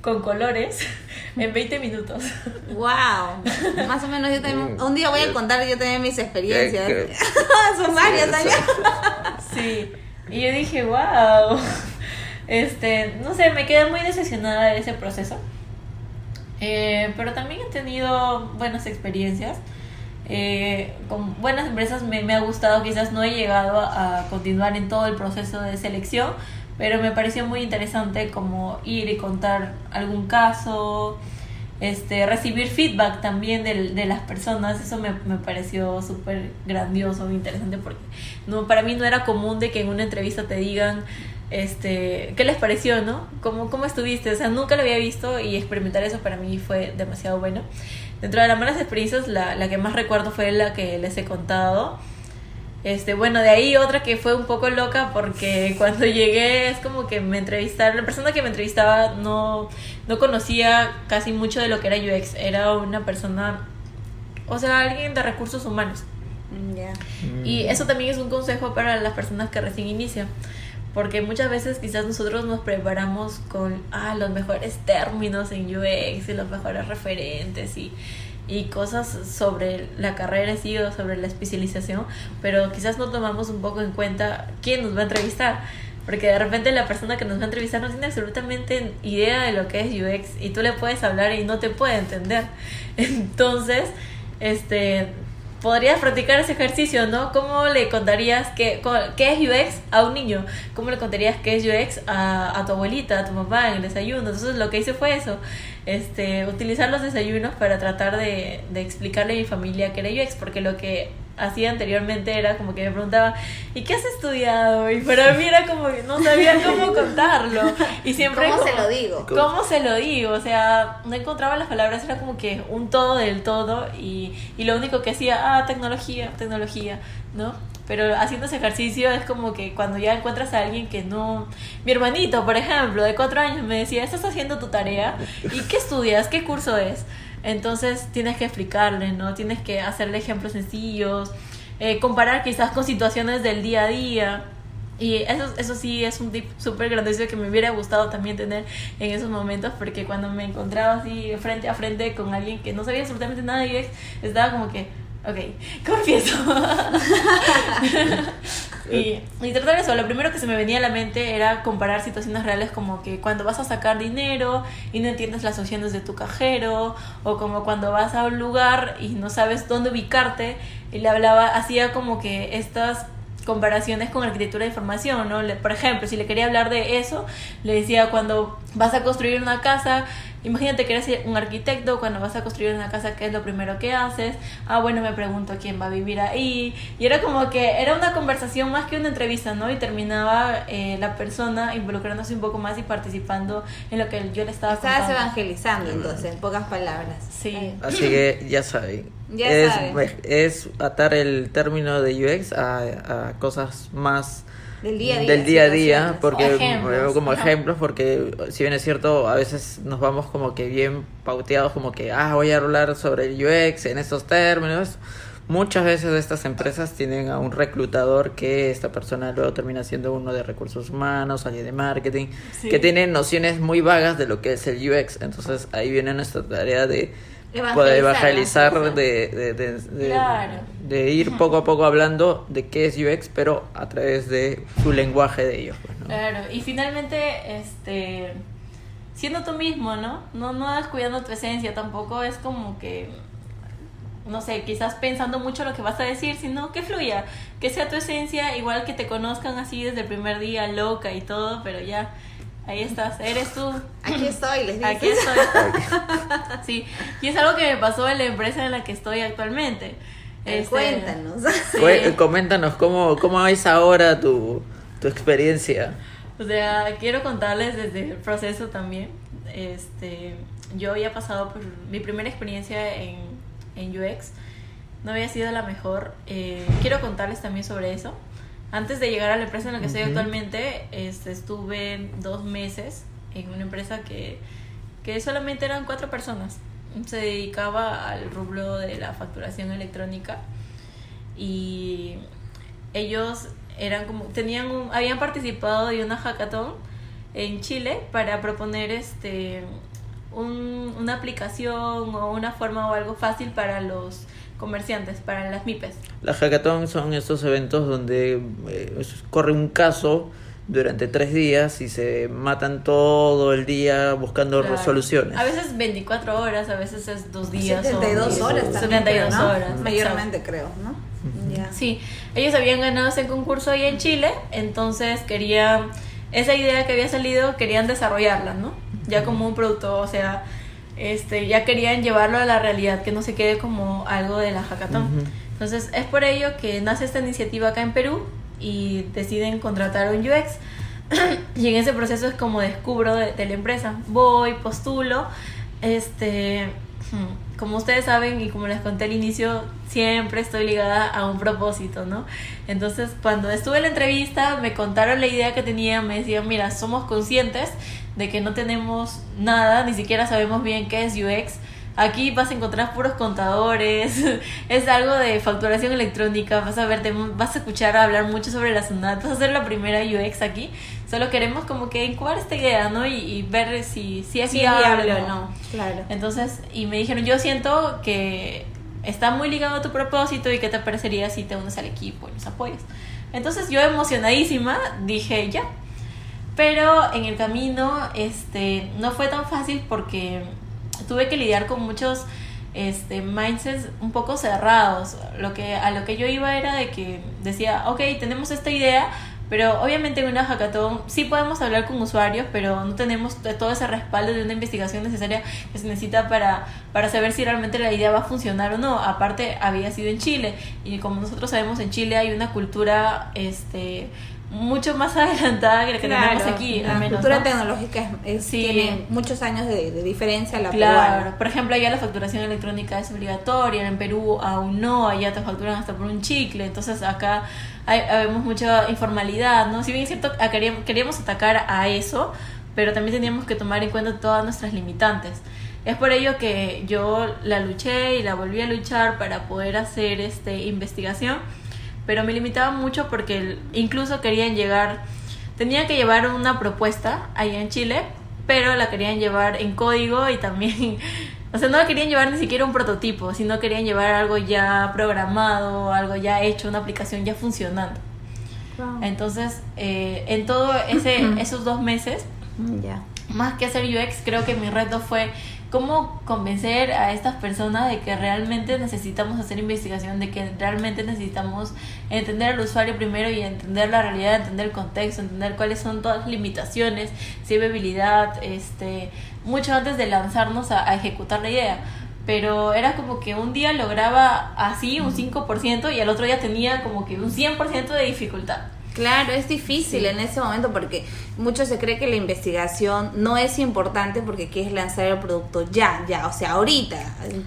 con colores en 20 minutos. Wow, más o menos yo también, Mm. un día voy a contar yo también mis experiencias. Son varias años. Sí, y yo dije, wow. Este, no sé, me quedé muy decepcionada de ese proceso. Eh, pero también he tenido buenas experiencias. Eh, con buenas empresas me, me ha gustado, quizás no he llegado a, a continuar en todo el proceso de selección, pero me pareció muy interesante como ir y contar algún caso, este, recibir feedback también del- de, las personas, eso me, me pareció súper grandioso, interesante, porque no, para mí no era común de que en una entrevista te digan, este, ¿qué les pareció, no? ¿Cómo, ¿Cómo estuviste? O sea, nunca lo había visto y experimentar eso para mí fue demasiado bueno. Dentro de las malas experiencias, la, la que más recuerdo fue la que les he contado. Este, bueno, de ahí otra que fue un poco loca porque cuando llegué es como que me entrevistaron, la persona que me entrevistaba no, no conocía casi mucho de lo que era UX, era una persona, o sea, alguien de recursos humanos. Mm. Y Mm. eso también es un consejo para las personas que recién inician. Porque muchas veces quizás nosotros nos preparamos con ah, los mejores términos en UX y los mejores referentes y, y cosas sobre la carrera sí o sobre la especialización, pero quizás no tomamos un poco en cuenta quién nos va a entrevistar. Porque de repente la persona que nos va a entrevistar no tiene absolutamente idea de lo que es UX y tú le puedes hablar y no te puede entender. Entonces, este, podrías practicar ese ejercicio, ¿no? ¿Cómo le contarías qué, qué es UX a un niño? ¿Cómo le contarías qué es UX a, a tu abuelita, a tu mamá en el desayuno? Entonces lo que hice fue eso, este, utilizar los desayunos para tratar de, de explicarle a mi familia qué era UX, porque lo que hacía anteriormente era como que me preguntaba, ¿y qué has estudiado? Y para mí era como que no sabía cómo contarlo. Y siempre ¿Cómo se lo digo? ¿Cómo se lo digo? O sea, no encontraba las palabras, era como que un todo del todo y, y lo único que hacía, ah, tecnología, tecnología, ¿no? Pero haciendo ese ejercicio es como que cuando ya encuentras a alguien que no... Mi hermanito, por ejemplo, de cuatro años me decía, ¿estás haciendo tu tarea? ¿Y qué estudias? ¿Qué curso es? Entonces tienes que explicarle, ¿no? Tienes que hacerle ejemplos sencillos, eh, comparar quizás con situaciones del día a día. Y eso, eso sí es un tip súper grandioso que me hubiera gustado también tener en esos momentos, porque cuando me encontraba así frente a frente con alguien que no sabía absolutamente nada de UX, estaba como que, ok, confieso. y, y tratar eso, lo primero que se me venía a la mente era comparar situaciones reales como que cuando vas a sacar dinero y no entiendes las opciones de tu cajero, o como cuando vas a un lugar y no sabes dónde ubicarte, y le hablaba, hacía como que estas comparaciones con arquitectura de información, ¿no? Por ejemplo, si le quería hablar de eso, le decía cuando vas a construir una casa, imagínate que eres un arquitecto, cuando vas a construir una casa, ¿qué es lo primero que haces? Ah, bueno, me pregunto quién va a vivir ahí. Y era como que era una conversación más que una entrevista, ¿no? Y terminaba eh, la persona involucrándose un poco más y participando en lo que yo le estaba Estabas contando. evangelizando, entonces, en pocas palabras. Sí. Así que ya saben. Ya es, saben. es atar el término de UX a, a cosas más Del día a día. del día a día, porque Ejemplos, como ejemplos, porque si bien es cierto, a veces nos vamos como que bien pauteados, como que, ah, voy a hablar sobre el UX en estos términos. Muchas veces estas empresas tienen a un reclutador que esta persona luego termina siendo uno de recursos humanos, alguien de marketing, Sí. que tiene nociones muy vagas de lo que es el UX. Entonces ahí viene nuestra tarea de Evangelizar, evangelizar, de, de, de- de- Claro. de ir poco a poco hablando de qué es UX, pero a través de su lenguaje de ellos. Pues, ¿no? Claro, y finalmente, este, siendo tú mismo, ¿no? No, no descuidando tu esencia, tampoco es como que, no sé, quizás pensando mucho lo que vas a decir, sino que fluya, que sea tu esencia, igual que te conozcan así desde el primer día, loca y todo, pero ya, ahí estás, eres tú. Aquí estoy, les dices. Aquí estoy. Sí, y es algo que me pasó en la empresa en la que estoy actualmente. Eh, Este, Cuéntanos. sí. Coméntanos cómo, cómo es ahora tu, tu experiencia. O sea, quiero contarles desde el proceso también. Este, yo había pasado por mi primera experiencia en, en UX. No había sido la mejor. Eh, quiero contarles también sobre eso. Antes de llegar a la empresa en la que estoy actualmente, este, estuve dos meses en una empresa que, que solamente eran cuatro personas. Se dedicaba al rubro de la facturación electrónica y ellos eran como tenían un- habían participado de una hackathon en Chile para proponer este un- una aplicación o una forma o algo fácil para los comerciantes, para las MIPES. Las hackathons son estos eventos donde eh, corre un caso durante tres días y se matan todo el día buscando Claro. resoluciones. A veces 24 horas, a veces es dos días. o- 72 horas también. 72 creo, ¿no? horas. Mayormente creo, ¿no? Sí, ellos habían ganado ese concurso ahí en Chile, entonces querían, esa idea que había salido, querían desarrollarla, ¿no? Ya como un producto, o sea, este, ya querían llevarlo a la realidad, que no se quede como algo de la hackathon. Entonces es por ello que nace esta iniciativa acá en Perú y deciden contratar un UX. y en ese proceso es como descubro de, de la empresa. Voy, postulo, este, hmm, como ustedes saben y como les conté al inicio, siempre estoy ligada a un propósito, ¿no? Entonces, cuando estuve en la entrevista, me contaron la idea que tenían, me decían, mira, somos conscientes de que no tenemos nada, ni siquiera sabemos bien qué es UX, Aquí vas a encontrar puros contadores, es algo de facturación electrónica, vas a ver, vas a escuchar hablar mucho sobre la SUNAT, vas a ser la primera UX aquí. Solo queremos como que incubar esta idea, ¿no? Y, ver si, si es viable o no. Claro. Entonces, y me dijeron, yo siento que está muy ligado a tu propósito y qué te parecería si te unes al equipo y nos apoyas. Entonces yo emocionadísima dije ya. Pero en el camino este, no fue tan fácil porque tuve que lidiar con muchos este, mindsets un poco cerrados. Lo que, a lo que yo iba era de que decía, ok, tenemos esta idea, pero obviamente en una hackathon sí podemos hablar con usuarios, pero no tenemos todo ese respaldo de una investigación necesaria que se necesita para, para saber si realmente la idea va a funcionar o no. Aparte, había sido en Chile y como nosotros sabemos, en Chile hay una cultura este mucho más adelantada que la que tenemos aquí. La cultura tecnológica es, tiene muchos años de, diferencia a la claro. Por ejemplo, allá la facturación electrónica es obligatoria, en Perú aún no, allá te facturan hasta por un chicle, entonces acá hay, vemos mucha informalidad, ¿no? Si bien es cierto, queríamos, queríamos atacar a eso, pero también teníamos que tomar en cuenta todas nuestras limitantes. Es por ello que yo la luché y la volví a luchar para poder hacer este investigación pero me limitaba mucho porque incluso querían llegar, tenían que llevar una propuesta allá en Chile, pero la querían llevar en código y también, o sea, no la querían llevar ni siquiera un prototipo, sino querían llevar algo ya programado, algo ya hecho, una aplicación ya funcionando. Entonces, eh, en todo ese, esos dos meses, más que hacer UX, creo que mi reto fue cómo convencer a estas personas de que realmente necesitamos hacer investigación, de que realmente necesitamos entender al usuario primero y entender la realidad, entender el contexto, entender cuáles son todas las limitaciones, si hay habilidad, este, mucho antes de lanzarnos a, a ejecutar la idea pero era como que un día lograba así un 5% y al otro día tenía como que un 100% de dificultad. Claro, es difícil en ese momento porque mucho se cree que la investigación no es importante porque quieres lanzar el producto ya, ya, o sea, ahorita.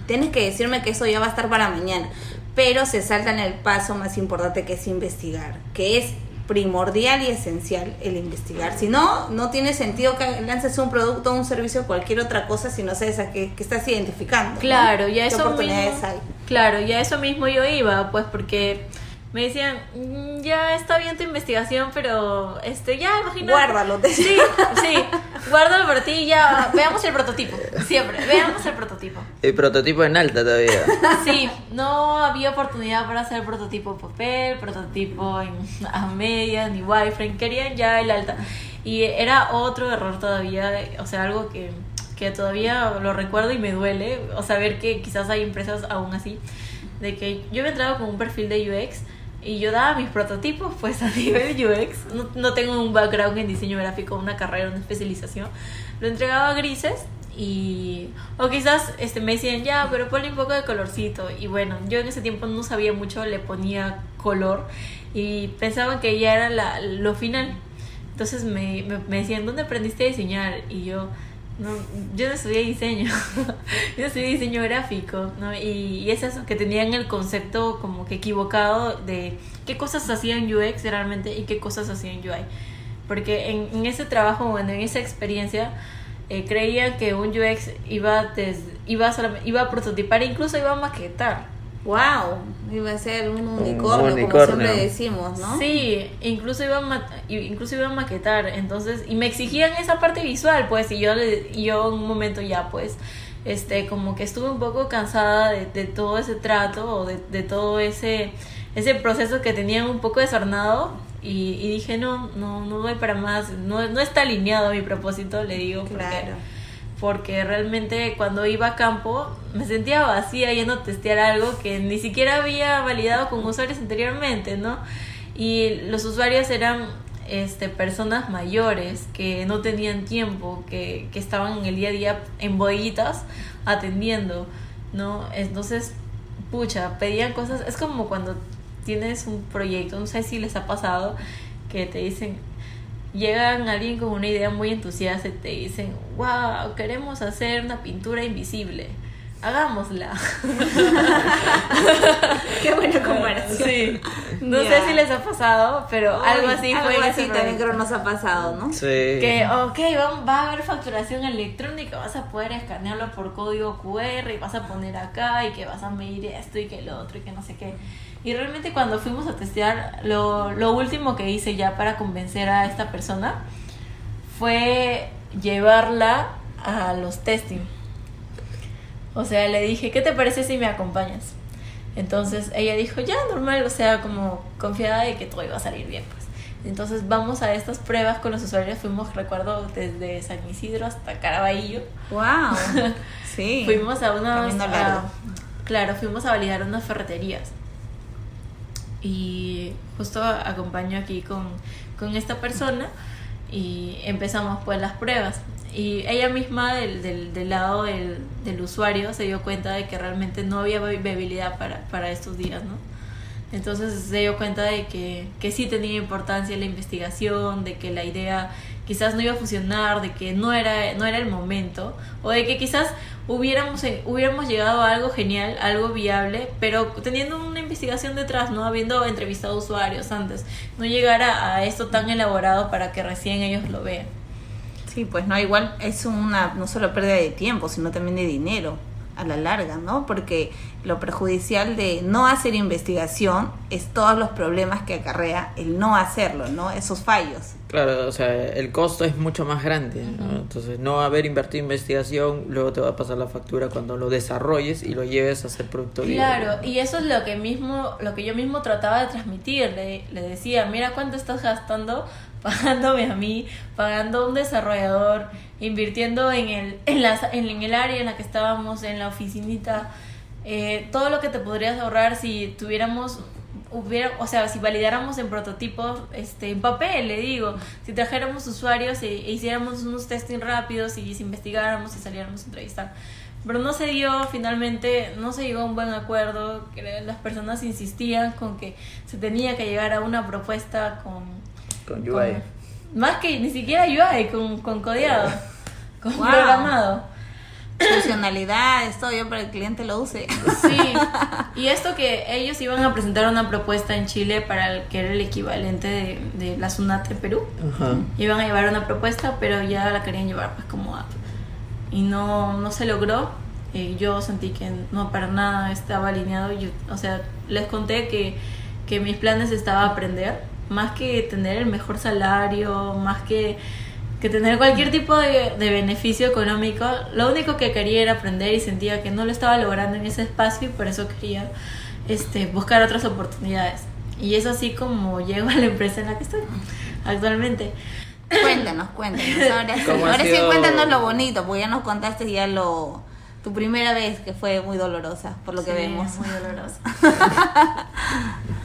Tienes que decirme que eso ya va a estar para mañana, pero se salta en el paso más importante que es investigar, que es primordial y esencial el investigar. Si no, no tiene sentido que lances un producto, un servicio, cualquier otra cosa si no sabes a qué, estás identificando. Claro, ya eso mismo, Claro, ya eso mismo yo iba, pues porque me decían, mm, ya está bien tu investigación, pero este, ya imagínate. Guárdalo. Sí, sí, guárdalo por ti y ya veamos el prototipo. Siempre, veamos el prototipo. El prototipo en alta todavía. Sí, no había oportunidad para hacer prototipo en papel, prototipo en a media, ni wireframe, querían ya el alta. Y era otro error todavía, o sea, algo que, que todavía lo recuerdo y me duele, o saber que quizás hay empresas aún así, de que yo me entraba con un perfil de UX y yo daba mis prototipos pues a nivel UX. No, no tengo un background en diseño gráfico, una carrera, una especialización. Lo entregaba a grises y o quizás este me decían ya pero ponle un poco de colorcito y bueno yo en ese tiempo no sabía mucho le ponía color y pensaban que ya era la, lo final entonces me, me, me decían dónde aprendiste a diseñar y yo no, yo no estudié diseño, yo estudié diseño gráfico, ¿no? Y, y, es eso, que tenían el concepto como que equivocado de qué cosas hacían UX realmente y qué cosas hacían UI. Porque en, en ese trabajo, bueno, en esa experiencia, eh, creían que un UX iba, iba, iba a prototipar, incluso iba a maquetar wow, iba a ser un unicornio, como siempre decimos, ¿no? Sí, incluso iba a incluso iba a maquetar, entonces y me exigían esa parte visual, pues y yo yo un momento ya pues este como que estuve un poco cansada de, de todo ese trato o de, de, todo ese ese proceso que tenían un poco desornado y, y dije no no no voy para más no, no está alineado a mi propósito le digo claro porque realmente cuando iba a campo me sentía vacía yendo a testear algo que ni siquiera había validado con usuarios anteriormente, ¿no? Y los usuarios eran este, personas mayores que no tenían tiempo, que, que estaban en el día a día en bodeguitas atendiendo, ¿no? Entonces, pucha, pedían cosas, es como cuando tienes un proyecto, no sé si les ha pasado, que te dicen, llegan alguien con una idea muy entusiasta y te dicen, wow, queremos hacer una pintura invisible. hagámosla. Qué buena comparación. Sí. No sé si les ha pasado, pero algo así algo fue así también creo nos ha pasado, ¿no? Sí. Que, ok, va, va a haber facturación electrónica, vas a poder escanearlo por código QR y vas a poner acá y que vas a medir esto y que lo otro y que no sé qué. Y realmente cuando fuimos a testear, lo, lo último que hice ya para convencer a esta persona fue llevarla a los testing. O sea, le dije, ¿qué te parece si me acompañas? Entonces ella dijo, ya, normal, o sea, como confiada de que todo iba a salir bien, pues. Entonces vamos a estas pruebas con los usuarios, fuimos, recuerdo, desde San Isidro hasta Caraballo. Wow. Sí. Fuimos a unas... Camino largo. a- claro, fuimos a validar unas ferreterías. Y justo acompaño aquí con, con esta persona y empezamos pues las pruebas. Y ella misma del, del, lado del, del usuario se dio cuenta de que realmente no había viabilidad para, para estos días, ¿no? Entonces se dio cuenta de que, que sí tenía importancia la investigación, de que la idea quizás no iba a funcionar, de que no era, no era el momento, o de que quizás hubiéramos, hubiéramos llegado a algo genial, algo viable, pero teniendo una investigación detrás, ¿no? Habiendo entrevistado usuarios antes, no llegar a, a esto tan elaborado para que recién ellos lo vean. Sí, pues no, igual es una no solo pérdida de tiempo, sino también de dinero a la larga, ¿no? Porque lo perjudicial de no hacer investigación es todos los problemas que acarrea el no hacerlo, ¿no? Esos fallos. Claro, o sea, el costo es mucho más grande. ¿no? Entonces, no haber invertido en investigación, luego te va a pasar la factura cuando lo desarrolles y lo lleves a ser producto libre. Claro, y eso es lo que mismo, lo que yo mismo trataba de transmitir. Le, le decía, mira cuánto estás gastando pagándome a mí, pagando a un desarrollador, invirtiendo en el, en, las, en, el área en la que estábamos, en la oficinita, eh, todo lo que te podrías ahorrar si tuviéramos hubiera, o sea, si validáramos en prototipos, este, en papel, le digo, si trajéramos usuarios e, e hiciéramos unos testing rápidos y si investigáramos y saliéramos a entrevistar. Pero no se dio, finalmente, no se llegó a un buen acuerdo, las personas insistían con que se tenía que llegar a una propuesta con... Con con- UI. más que ni siquiera UI, con, con codeado, con Wow. programado. Funcionalidades, todo yo para que el cliente lo use. Sí, y esto que ellos iban a presentar una propuesta en Chile para el que era el equivalente de, de la SUNAT en Perú. Ajá. Iban a llevar una propuesta, pero ya la querían llevar pues como app. Y no, no se logró. Eh, yo sentí que no para nada estaba alineado. Yo, o sea, les conté que, que mis planes estaba aprender, más que tener el mejor salario, más que, que tener cualquier tipo de, de beneficio económico. Lo único que quería era aprender y sentía que no lo estaba logrando en ese espacio y por eso quería este, buscar otras oportunidades. Y es así como llego a la empresa en la que estoy actualmente. Cuéntanos, cuéntanos. Ahora sí, ¿Cómo ha ahora sí cuéntanos lo bonito, porque ya nos contaste ya lo tu primera vez que fue muy dolorosa, por lo que vemos. Muy dolorosa.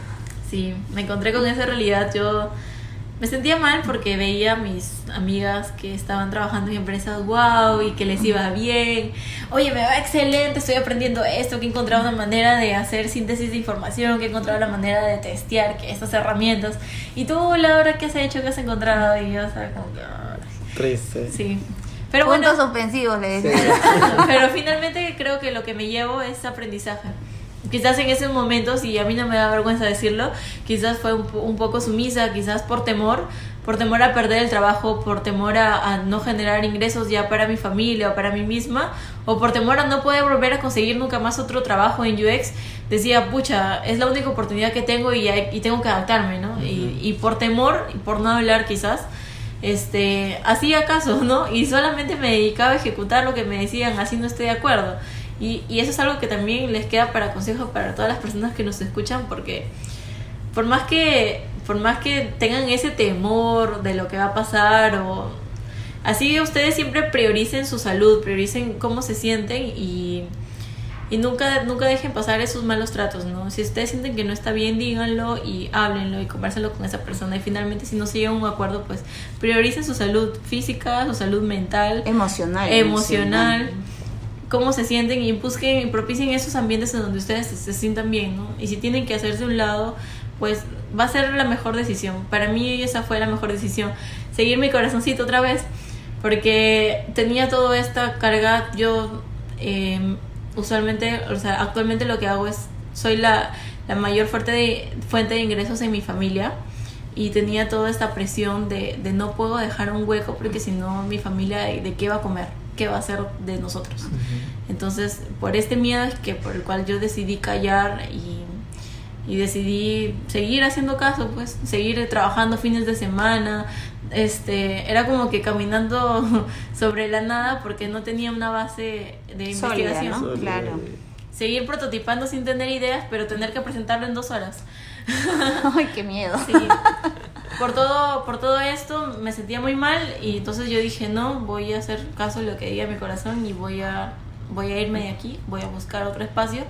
sí, me encontré con esa realidad. Yo me sentía mal porque veía a mis amigas que estaban trabajando en empresas wow y que les iba bien. Oye, me va excelente, estoy aprendiendo esto, que he encontrado una manera de hacer síntesis de información, que he encontrado la manera de testear que estas herramientas. Y tú, Laura, ¿qué has hecho? ¿Qué has encontrado? Y yo, o sea, como que, Triste. Sí. Pero bueno, ofensivos, le Sí. decía. pero finalmente creo que lo que me llevo es aprendizaje. Quizás en esos momentos, y a mí no me da vergüenza decirlo, quizás fue un, po- un poco sumisa, quizás por temor, por temor a perder el trabajo, por temor a, a no generar ingresos ya para mi familia o para mí misma, o por temor a no poder volver a conseguir nunca más otro trabajo en UX, decía, pucha, es la única oportunidad que tengo y, y tengo que adaptarme, ¿no? y, y por temor, y por no hablar quizás, este, hacía caso, ¿no? Y solamente me dedicaba a ejecutar lo que me decían, así no estoy de acuerdo. Y, y eso es algo que también les queda para consejo para todas las personas que nos escuchan, porque por más que, por más que tengan ese temor de lo que va a pasar, o así ustedes siempre prioricen su salud, prioricen cómo se sienten y, y nunca, nunca dejen pasar esos malos tratos, ¿no? Si ustedes sienten que no está bien, díganlo y háblenlo y conversenlo con esa persona. Y finalmente, si no se llega a un acuerdo, pues prioricen su salud física, su salud mental, Emocional. emocional, cómo se sienten y busquen y propicien esos ambientes en donde ustedes se, se sientan bien, ¿no? Y si tienen que hacerse un lado, pues va a ser la mejor decisión. Para mí esa fue la mejor decisión. Seguir mi corazoncito otra vez, porque tenía toda esta carga, yo eh, usualmente, o sea, actualmente lo que hago es, soy la, la mayor fuerte de, fuente de ingresos en mi familia y tenía toda esta presión de, de no puedo dejar un hueco porque si no mi familia de, de qué va a comer, qué va a hacer de nosotros. Entonces, por este miedo es que por el cual yo decidí callar y, y decidí seguir haciendo caso, pues, seguir trabajando fines de semana. Este, era como que caminando sobre la nada porque no tenía una base de Sólida, investigación. ¿no? Claro. Seguir prototipando sin tener ideas, pero tener que presentarlo en dos horas. Ay, qué miedo. Sí. Por todo, por todo esto me sentía muy mal y entonces yo dije, no, voy a hacer caso de lo que diga mi corazón y voy a, voy a irme de aquí, voy a buscar otro espacio.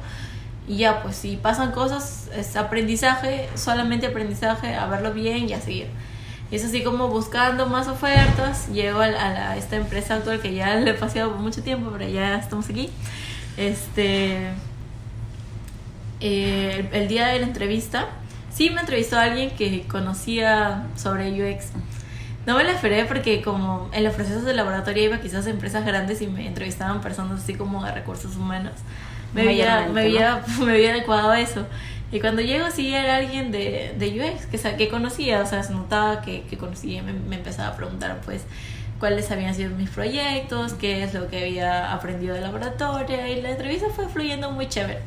Y ya, pues si pasan cosas, es aprendizaje, solamente aprendizaje, a verlo bien y a seguir. Y es así como buscando más ofertas, llego a, la- a esta empresa actual que ya le he paseado por mucho tiempo, pero ya estamos aquí. Este, eh, el día de la entrevista, sí me entrevistó alguien que conocía sobre UX. No me la esperé porque como en los procesos de laboratorio iba quizás a empresas grandes y me entrevistaban personas así como de recursos humanos. Me había, me había, me había adecuado a eso. Y cuando llego sí era alguien de, de UX que, que conocía, o sea, se notaba que, que conocía, me, me empezaba a preguntar pues cuáles habían sido mis proyectos, qué es lo que había aprendido de laboratorio y la entrevista fue fluyendo muy chévere.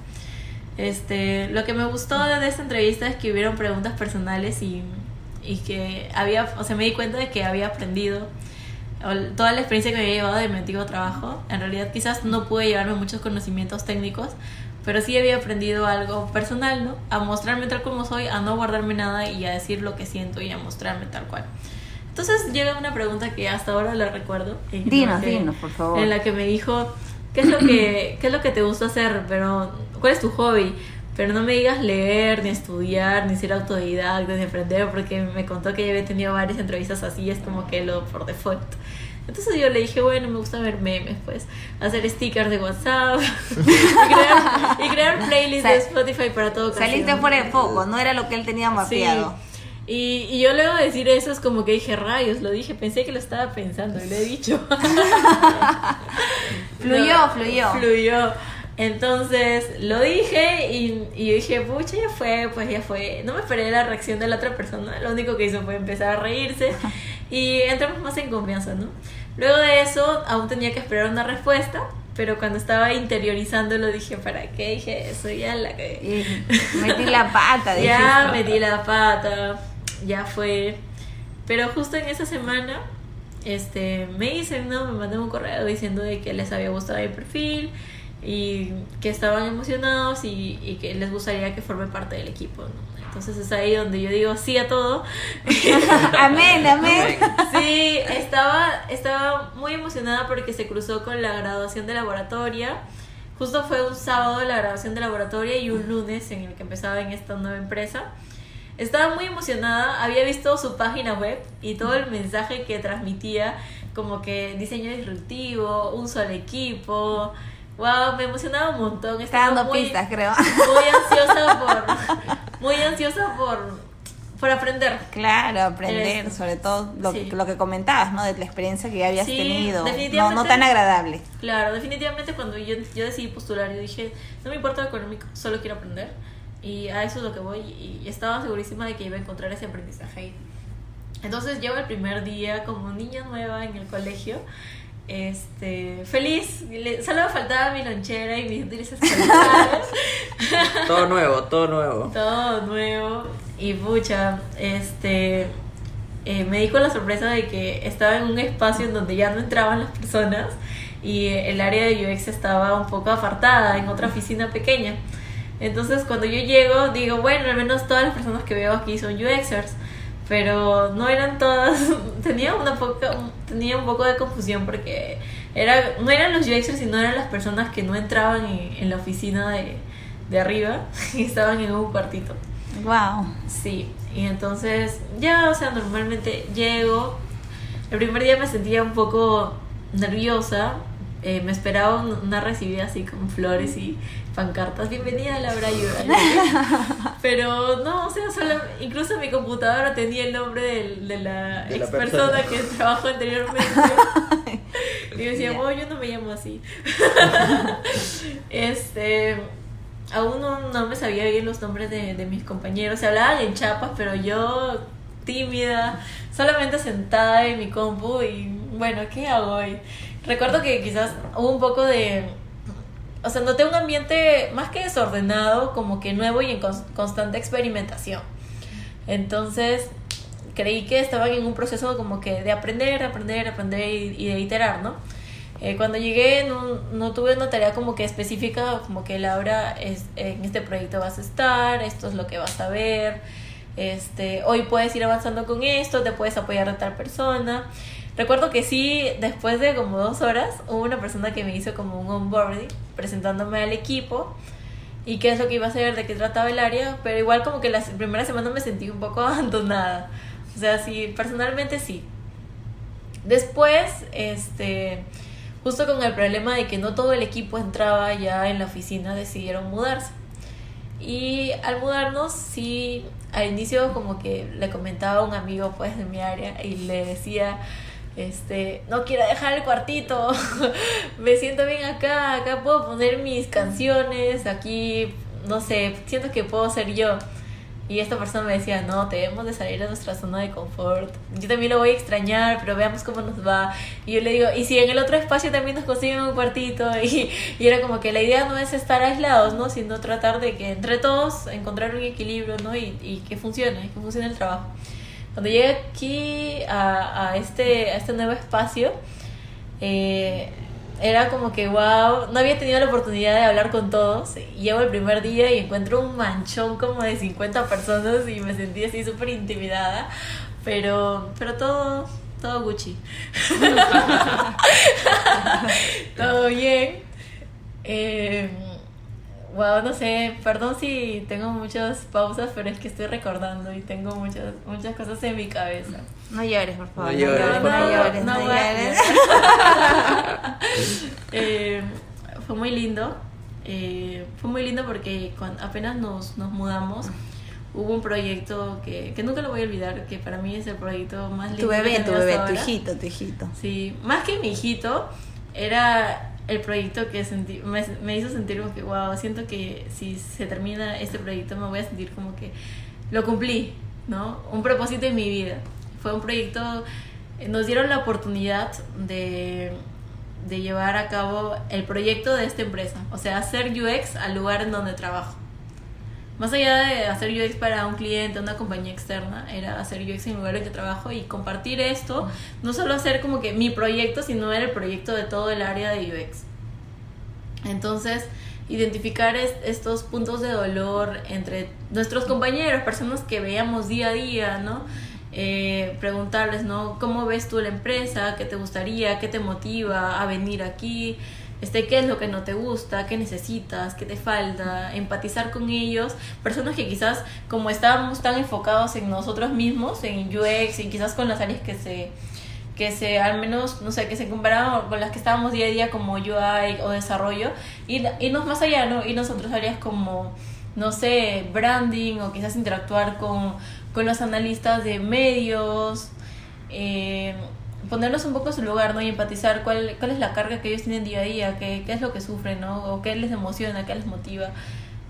Este, lo que me gustó de esta entrevista es que hubieron preguntas personales y, y que había, o sea, me di cuenta de que había aprendido toda la experiencia que me había llevado de mi antiguo trabajo. En realidad quizás no pude llevarme muchos conocimientos técnicos, pero sí había aprendido algo personal, ¿no? A mostrarme tal como soy, a no guardarme nada y a decir lo que siento y a mostrarme tal cual. Entonces llega una pregunta que hasta ahora la recuerdo. Dinos, dinos, por favor. En la que me dijo, ¿qué es lo que, qué es lo que te gusta hacer? Pero, ¿cuál es tu hobby? Pero no me digas leer, ni estudiar, ni ser autodidacta, ni aprender, porque me contó que ya había tenido varias entrevistas así, es como que lo por default. Entonces yo le dije, bueno, me gusta ver memes, pues, hacer stickers de WhatsApp y, crear, y crear playlists de Spotify para todo. Saliste fuera de foco, no era lo que él tenía mapeado. Sí. Y, y yo luego de decir eso es como que dije, rayos, lo dije, pensé que lo estaba pensando y lo he dicho. Fluyó, No, fluyó. Fluyó. Entonces lo dije y, y yo dije, pucha, ya fue, pues ya fue. No me esperé la reacción de la otra persona, lo único que hizo fue empezar a reírse y entramos más en confianza, ¿no? Luego de eso, aún tenía que esperar una respuesta, pero cuando estaba interiorizando lo dije, ¿para qué dije eso? Ya la que metí la pata, ya dijiste. metí la pata, ya fue. Pero justo en esa semana, este, me dicen, ¿no? Me mandaron un correo diciendo de que les había gustado mi perfil y que estaban emocionados y, y que les gustaría que forme parte del equipo, ¿no? Entonces es ahí donde yo digo sí a todo. amén, amén. Sí, estaba, estaba muy emocionada porque se cruzó con la graduación de laboratoria. Justo fue un sábado la graduación de laboratoria y un lunes en el que empezaba en esta nueva empresa. Estaba muy emocionada, había visto su página web y todo el mensaje que transmitía, como que diseño disruptivo, uso al equipo. Wow, me emocionaba un montón. Está Estaba dando muy- pistas, creo. Muy ansiosa por, muy ansiosa por, por aprender. Claro, aprender, Eso. sobre todo lo, Sí. lo que comentabas, ¿no? De la experiencia que ya habías Sí, tenido. No, no tan agradable. Claro, definitivamente cuando yo, yo decidí postular, yo dije, no me importa lo económico, solo quiero aprender. Y a eso es lo que voy. Y estaba segurísima de que iba a encontrar ese aprendizaje ahí. Entonces llego el primer día como niña nueva en el colegio. Este, feliz, solo me faltaba mi lonchera y mis escolares. Todo nuevo, todo nuevo. todo nuevo y pucha, este eh, me di con la sorpresa de que estaba en un espacio en donde ya no entraban las personas y el área de UX estaba un poco apartada en otra oficina pequeña. Entonces cuando yo llego digo, bueno, al menos todas las personas que veo aquí son UXers, pero no eran todas, tenía una poca, tenía un poco de confusión porque era, no eran los UXers, sino eran las personas que no entraban en, en la oficina de, de arriba y estaban en un cuartito. Wow. Sí, y entonces ya, o sea, normalmente llego. El primer día me sentía un poco nerviosa. eh, me esperaba un- una recibida así con flores y pancartas. Bienvenida a Laura Ayuda. Pero no, o sea, solo, incluso mi computadora tenía el nombre de la De la ex persona persona. que trabajó anteriormente. Y yo decía, oh, yo no me llamo así. este, aún no, me sabía bien los nombres de, de mis compañeros. Se hablaban en chapas, pero yo tímida, solamente sentada en mi compu y bueno, ¿qué hago hoy? Recuerdo que quizás hubo un poco de... O sea, noté un ambiente más que desordenado, como que nuevo y en constante experimentación. Entonces, creí que estaban en un proceso como que de aprender, aprender, aprender y, de iterar, ¿no? Eh, cuando llegué no, no, tuve una tarea como que específica, como que Laura, es, en este proyecto vas a estar, esto es lo que vas a ver, este, hoy puedes ir avanzando con esto, te puedes apoyar a tal persona. Recuerdo que sí, después de como dos horas, hubo una persona que me hizo como un onboarding presentándome al equipo y qué es lo que iba a hacer, de qué trataba el área, pero igual como que la primera semana me sentí un poco abandonada. O sea, sí, personalmente sí. Después, este, justo con el problema de que no todo el equipo entraba ya en la oficina, decidieron mudarse. Y al mudarnos, sí, al inicio como que le comentaba a un amigo pues de mi área y le decía, este, no quiero dejar el cuartito, me siento bien acá, acá puedo poner mis canciones, aquí, no sé, siento que puedo ser yo. Y esta persona me decía, no, debemos de salir de nuestra zona de confort. Yo también lo voy a extrañar, pero veamos cómo nos va. Y yo le digo, y si en el otro espacio también nos consiguen un cuartito. Y, y era como que la idea no es estar aislados, ¿no? Sino tratar de que entre todos encontrar un equilibrio, ¿no? Y, y que funcione, que funcione el trabajo. Cuando llegué aquí a, a, este, a este nuevo espacio, eh, era como que, wow, no había tenido la oportunidad de hablar con todos. Llego el primer día y encuentro un manchón como de 50 personas y me sentí así súper intimidada. Pero, pero todo, todo Gucci. todo bien. Eh, wow, no sé, perdón si tengo muchas pausas, pero es que estoy recordando y tengo muchas muchas cosas en mi cabeza. No llores, por favor. No llores, no, por favor. llores, no, llores. eh, fue muy lindo. Eh, fue muy lindo porque cuando apenas nos, nos mudamos, hubo un proyecto que, que nunca lo voy a olvidar, que para mí es el proyecto más lindo. Tu bebé, que tu bebé, tu hijito, tu hijito. Sí, más que mi hijito, era el proyecto que sentí, me, me, hizo sentir como que, wow, siento que si se termina este proyecto me voy a sentir como que lo cumplí, ¿no? Un propósito en mi vida. Fue un proyecto, nos dieron la oportunidad de, de llevar a cabo el proyecto de esta empresa, o sea, hacer UX al lugar en donde trabajo. Más allá de hacer UX para un cliente, una compañía externa, era hacer UX en el lugar trabajo y compartir esto, no solo hacer como que mi proyecto, sino el proyecto de todo el área de UX. Entonces, identificar estos puntos de dolor entre nuestros compañeros, personas que veíamos día a día, ¿no? Eh, preguntarles, ¿no? ¿Cómo ves tú la empresa? ¿Qué te gustaría? ¿Qué te motiva a venir aquí? Este, qué es lo que no te gusta, qué necesitas, qué te falta, empatizar con ellos, personas que quizás como estábamos tan enfocados en nosotros mismos, en UX y quizás con las áreas que se que se al menos no sé que se comparaban con las que estábamos día a día como UI o desarrollo y irnos más allá no y nosotros áreas como no sé branding o quizás interactuar con, con los analistas de medios eh, ponerlos un poco en su lugar, ¿no? Y empatizar cuál, cuál es la carga que ellos tienen día a día, qué, qué es lo que sufren, ¿no? O qué les emociona, qué les motiva.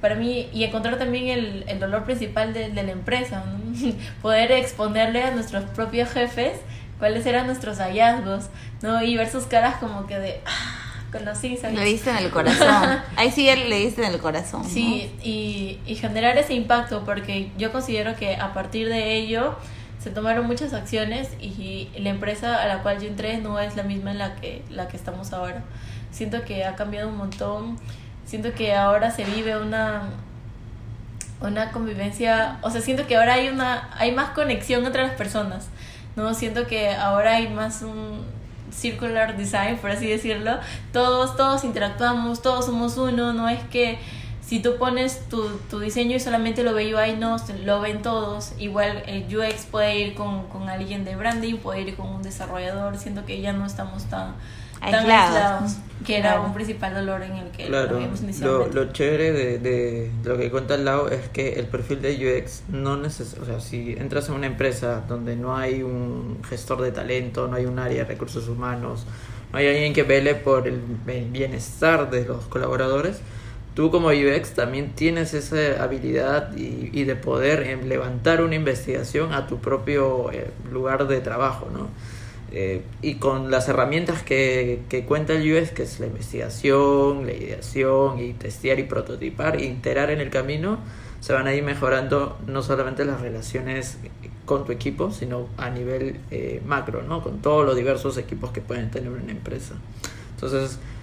Para mí, y encontrar también el, el dolor principal de, de la empresa, ¿no? Poder exponerle a nuestros propios jefes cuáles eran nuestros hallazgos, ¿no? Y ver sus caras como que de... Ah, con los insights. Le diste en el corazón. Ahí sí le diste en el corazón. Sí, y, y generar ese impacto, porque yo considero que a partir de ello se tomaron muchas acciones y la empresa a la cual yo entré no es la misma en la que, la que estamos ahora. Siento que ha cambiado un montón, siento que ahora se vive una, una convivencia, o sea, siento que ahora hay, una, hay más conexión entre las personas, ¿no? Siento que ahora hay más un circular design, por así decirlo, todos, todos interactuamos, todos somos uno, no es que si tú pones tu, tu diseño y solamente lo ve UI, no, lo ven todos. Igual el UX puede ir con, con alguien de branding, puede ir con un desarrollador, siento que ya no estamos tan, aislados, que era un principal dolor en el que claro, lo, lo chévere de, de, lo que cuenta al lado es que el perfil de UX no necesita, o sea, si entras en una empresa donde no hay un gestor de talento, no hay un área de recursos humanos, no hay alguien que vele por el bienestar de los colaboradores, tú como UX también tienes esa habilidad y, de poder em, levantar una investigación a tu propio eh, lugar de trabajo, ¿no? Eh, y con las herramientas que, cuenta el UX, que es la investigación, la ideación y testear y prototipar e iterar en el camino, se van a ir mejorando no solamente las relaciones con tu equipo, sino a nivel eh, macro, ¿no? Con todos los diversos equipos que pueden tener una empresa. Entonces, eh,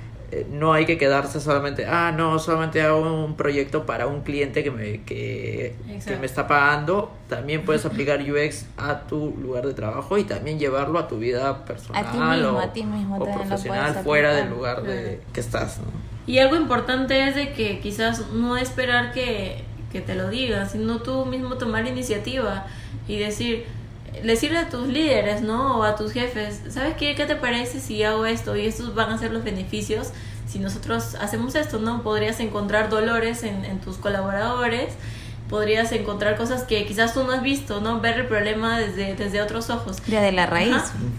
no hay que quedarse solamente, ah, no, solamente hago un proyecto para un cliente que me, que, me está pagando. También puedes aplicar UX a tu lugar de trabajo y también llevarlo a tu vida personal o, profesional fuera del lugar de, que estás. Y algo importante es de que quizás no esperar que, que te lo digan, sino tú mismo tomar la iniciativa y decir, decirle a tus líderes, ¿no? O a tus jefes, ¿sabes qué? ¿Qué te parece si hago esto? Y estos van a ser los beneficios. Si nosotros hacemos esto, ¿no? Podrías encontrar dolores en, en tus colaboradores, podrías encontrar cosas que quizás tú no has visto, ¿no? Ver el problema desde, desde otros ojos. Ya de la raíz.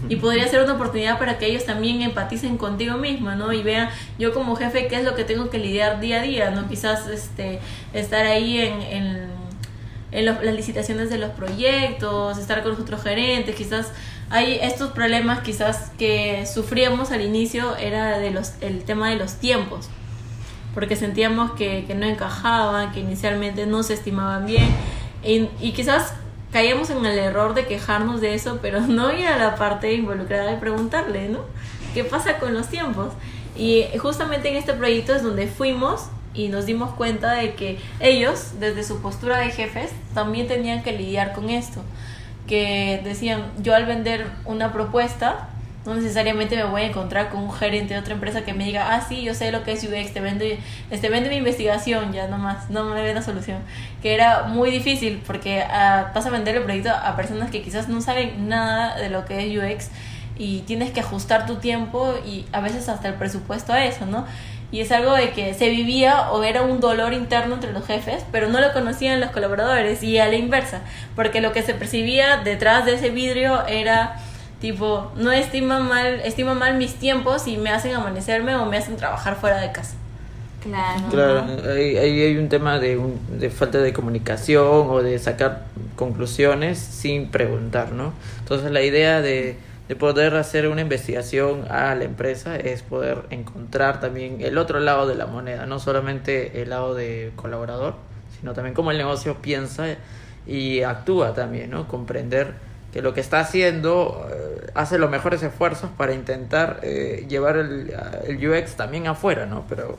Y podría ser una oportunidad para que ellos también empaticen contigo misma, ¿no? Y vean yo como jefe qué es lo que tengo que lidiar día a día, ¿no? Quizás este, estar ahí en, en en las licitaciones de los proyectos, estar con los otros gerentes, quizás hay estos problemas quizás que sufríamos al inicio era de los el tema de los tiempos porque sentíamos que, que no encajaban, que inicialmente no se estimaban bien y, y, quizás caíamos en el error de quejarnos de eso, pero no ir a la parte involucrada de preguntarle, ¿no? ¿Qué pasa con los tiempos? Y justamente en este proyecto es donde fuimos y nos dimos cuenta de que ellos, desde su postura de jefes, también tenían que lidiar con esto. Que decían, yo al vender una propuesta, no necesariamente me voy a encontrar con un gerente de otra empresa que me diga, ah, sí, yo sé lo que es UX, te vende, este, vende mi investigación, ya nomás, no me ve la solución. Que era muy difícil porque uh, vas a vender el proyecto a personas que quizás no saben nada de lo que es UX y tienes que ajustar tu tiempo y a veces hasta el presupuesto a eso, ¿no? Y es algo de que se vivía o era un dolor interno entre los jefes, pero no lo conocían los colaboradores y a la inversa, porque lo que se percibía detrás de ese vidrio era tipo, no estima mal, estima mal mis tiempos y me hacen amanecerme o me hacen trabajar fuera de casa. Claro. Claro, ahí, hay un tema de, un, de falta de comunicación o de sacar conclusiones sin preguntar, ¿no? Entonces la idea de de poder hacer una investigación a la empresa es poder encontrar también el otro lado de la moneda, no solamente el lado de colaborador, sino también cómo el negocio piensa y actúa también, ¿no? Comprender que lo que está haciendo eh, hace los mejores esfuerzos para intentar eh, llevar el, UX también afuera, ¿no? Pero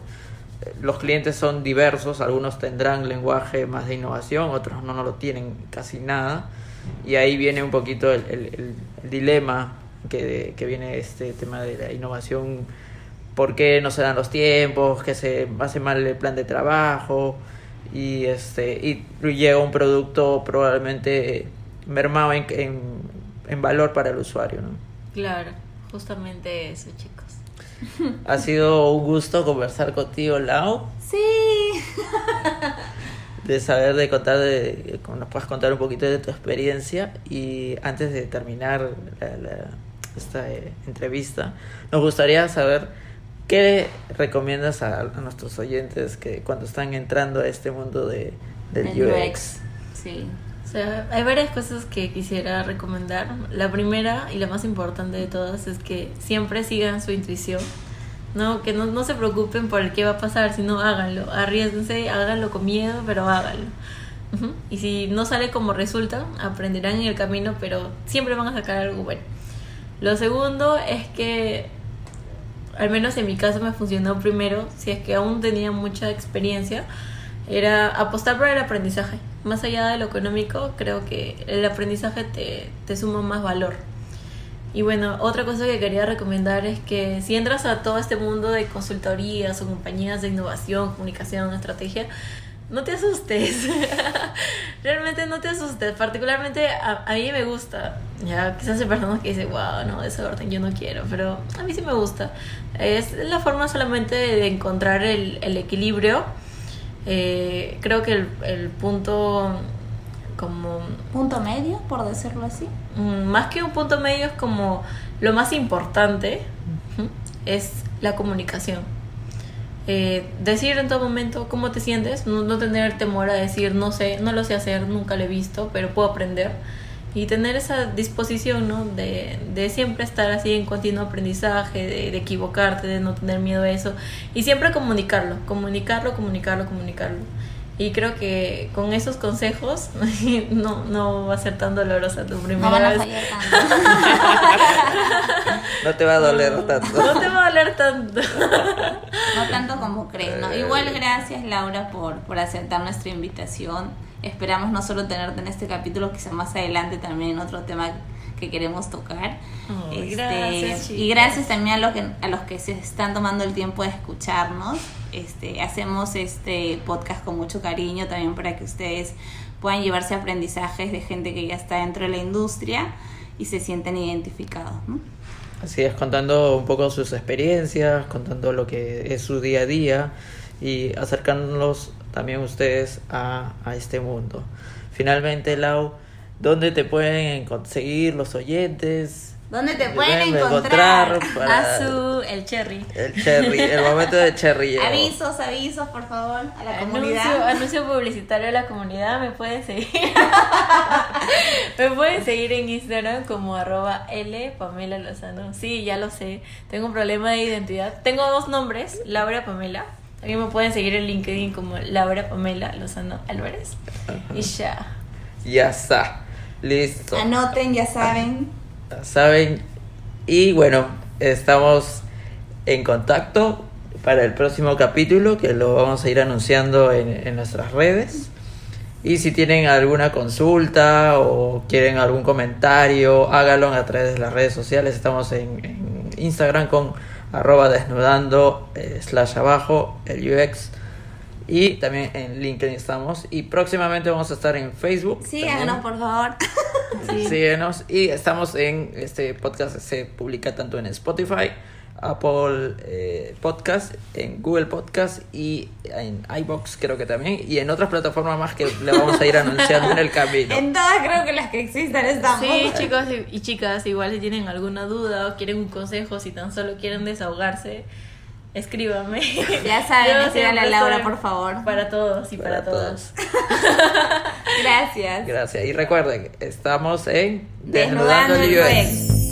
eh, los clientes son diversos, algunos tendrán lenguaje más de innovación, otros no, no lo tienen casi nada. Y ahí viene un poquito el dilema que, que viene este tema de la innovación, por qué no se dan los tiempos, que se hace mal el plan de trabajo y este y llega un producto probablemente mermado en, en, en valor para el usuario, ¿no? Claro, justamente eso, chicos. Ha sido un gusto conversar contigo, Lau. Sí. de saber, de contar, de, nos puedas contar un poquito de tu experiencia y antes de terminar la, la esta eh, entrevista, nos gustaría saber qué recomiendas a, nuestros oyentes que cuando están entrando a este mundo de, del UX. Sí. O sea, hay varias cosas que quisiera recomendar. La primera y la más importante de todas es que siempre sigan su intuición. No, que no, no se preocupen por el qué va a pasar, sino háganlo, arriesguense, háganlo con miedo, pero háganlo. Y si no sale como resulta, aprenderán en el camino, pero siempre van a sacar algo bueno. Lo segundo es que, al menos en mi caso me funcionó primero, si es que aún tenía mucha experiencia, era apostar por el aprendizaje. Más allá de lo económico, creo que el aprendizaje te, te suma más valor. Y bueno, otra cosa que quería recomendar es que si entras a todo este mundo de consultorías o compañías de innovación, comunicación, estrategia, no te asustes. Realmente no te asustes. Particularmente a, a, mí me gusta. Ya, quizás hay personas que dicen, wow, no, de ese orden yo no quiero. Pero a mí sí me gusta. Es la forma solamente de encontrar el, el equilibrio. Eh, creo que el, el, punto como... Punto medio, por decirlo así. Mm, más que un punto medio es como lo más importante es la comunicación. Eh, decir en todo momento cómo te sientes, no, no tener temor a decir no sé, no lo sé hacer, nunca lo he visto, pero puedo aprender. Y tener esa disposición, ¿no? De, de siempre estar así en continuo aprendizaje, de, de equivocarte, de no tener miedo a eso. Y siempre comunicarlo, comunicarlo, comunicarlo, comunicarlo. Y creo que con esos consejos no, no va a ser tan dolorosa tu primera No van a vez. tanto. No te va a doler tanto. No te va a doler tanto. No tanto como crees, ¿no? Igual gracias Laura por, por aceptar nuestra invitación. Esperamos no solo tenerte en este capítulo, quizá más adelante también en otro tema que queremos tocar. Este, gracias, y gracias también a, los que, a los que se están tomando el tiempo de escucharnos. Este, hacemos este podcast con mucho cariño también para que ustedes puedan llevarse aprendizajes de gente que ya está dentro de la industria y se sienten identificados. ¿no? Así es, contando un poco sus experiencias, contando lo que es su día a día y acercándolos también ustedes a, a este mundo. Finalmente, Lau, ¿dónde te pueden conseguir los oyentes? ¿Dónde te ¿Dónde pueden encontrar? para Azul, el cherry. el cherry, el momento de cherry. Avisos, avisos, por favor, a la Anuncio, comunidad. anuncio publicitario de la comunidad, me pueden seguir. me pueden seguir en Instagram como arroba L Pamela Lozano. Sí, ya lo sé. Tengo un problema de identidad. Tengo dos nombres, Laura Pamela. También me pueden seguir en LinkedIn como Laura Pamela Lozano Álvarez. Y ya. Ya está, listo. Anoten, ya saben. Saben. Y bueno, estamos en contacto para el próximo capítulo que lo vamos a ir anunciando en, en nuestras redes. Y si tienen alguna consulta o quieren algún comentario, háganlo a través de las redes sociales. Estamos en, Instagram con arroba desnudando eh, slash abajo el UX. Y también en LinkedIn estamos. Y próximamente vamos a estar en Facebook. Síganos, por favor. Sí. Síguenos y estamos en este podcast se publica tanto en Spotify, Apple eh, Podcast, en Google Podcast y en iBox creo que también y en otras plataformas más que le vamos a ir anunciando en el camino. En todas creo que las que existan estamos. Sí, chicos y, y chicas, igual si tienen alguna duda o quieren un consejo, si tan solo quieren desahogarse, escríbame. Ya saben, Yo escríbanle a Laura, por favor. Para todos y para, Para todas. Gracias. Gracias y recuerden, estamos en Desnudando el UX. UX.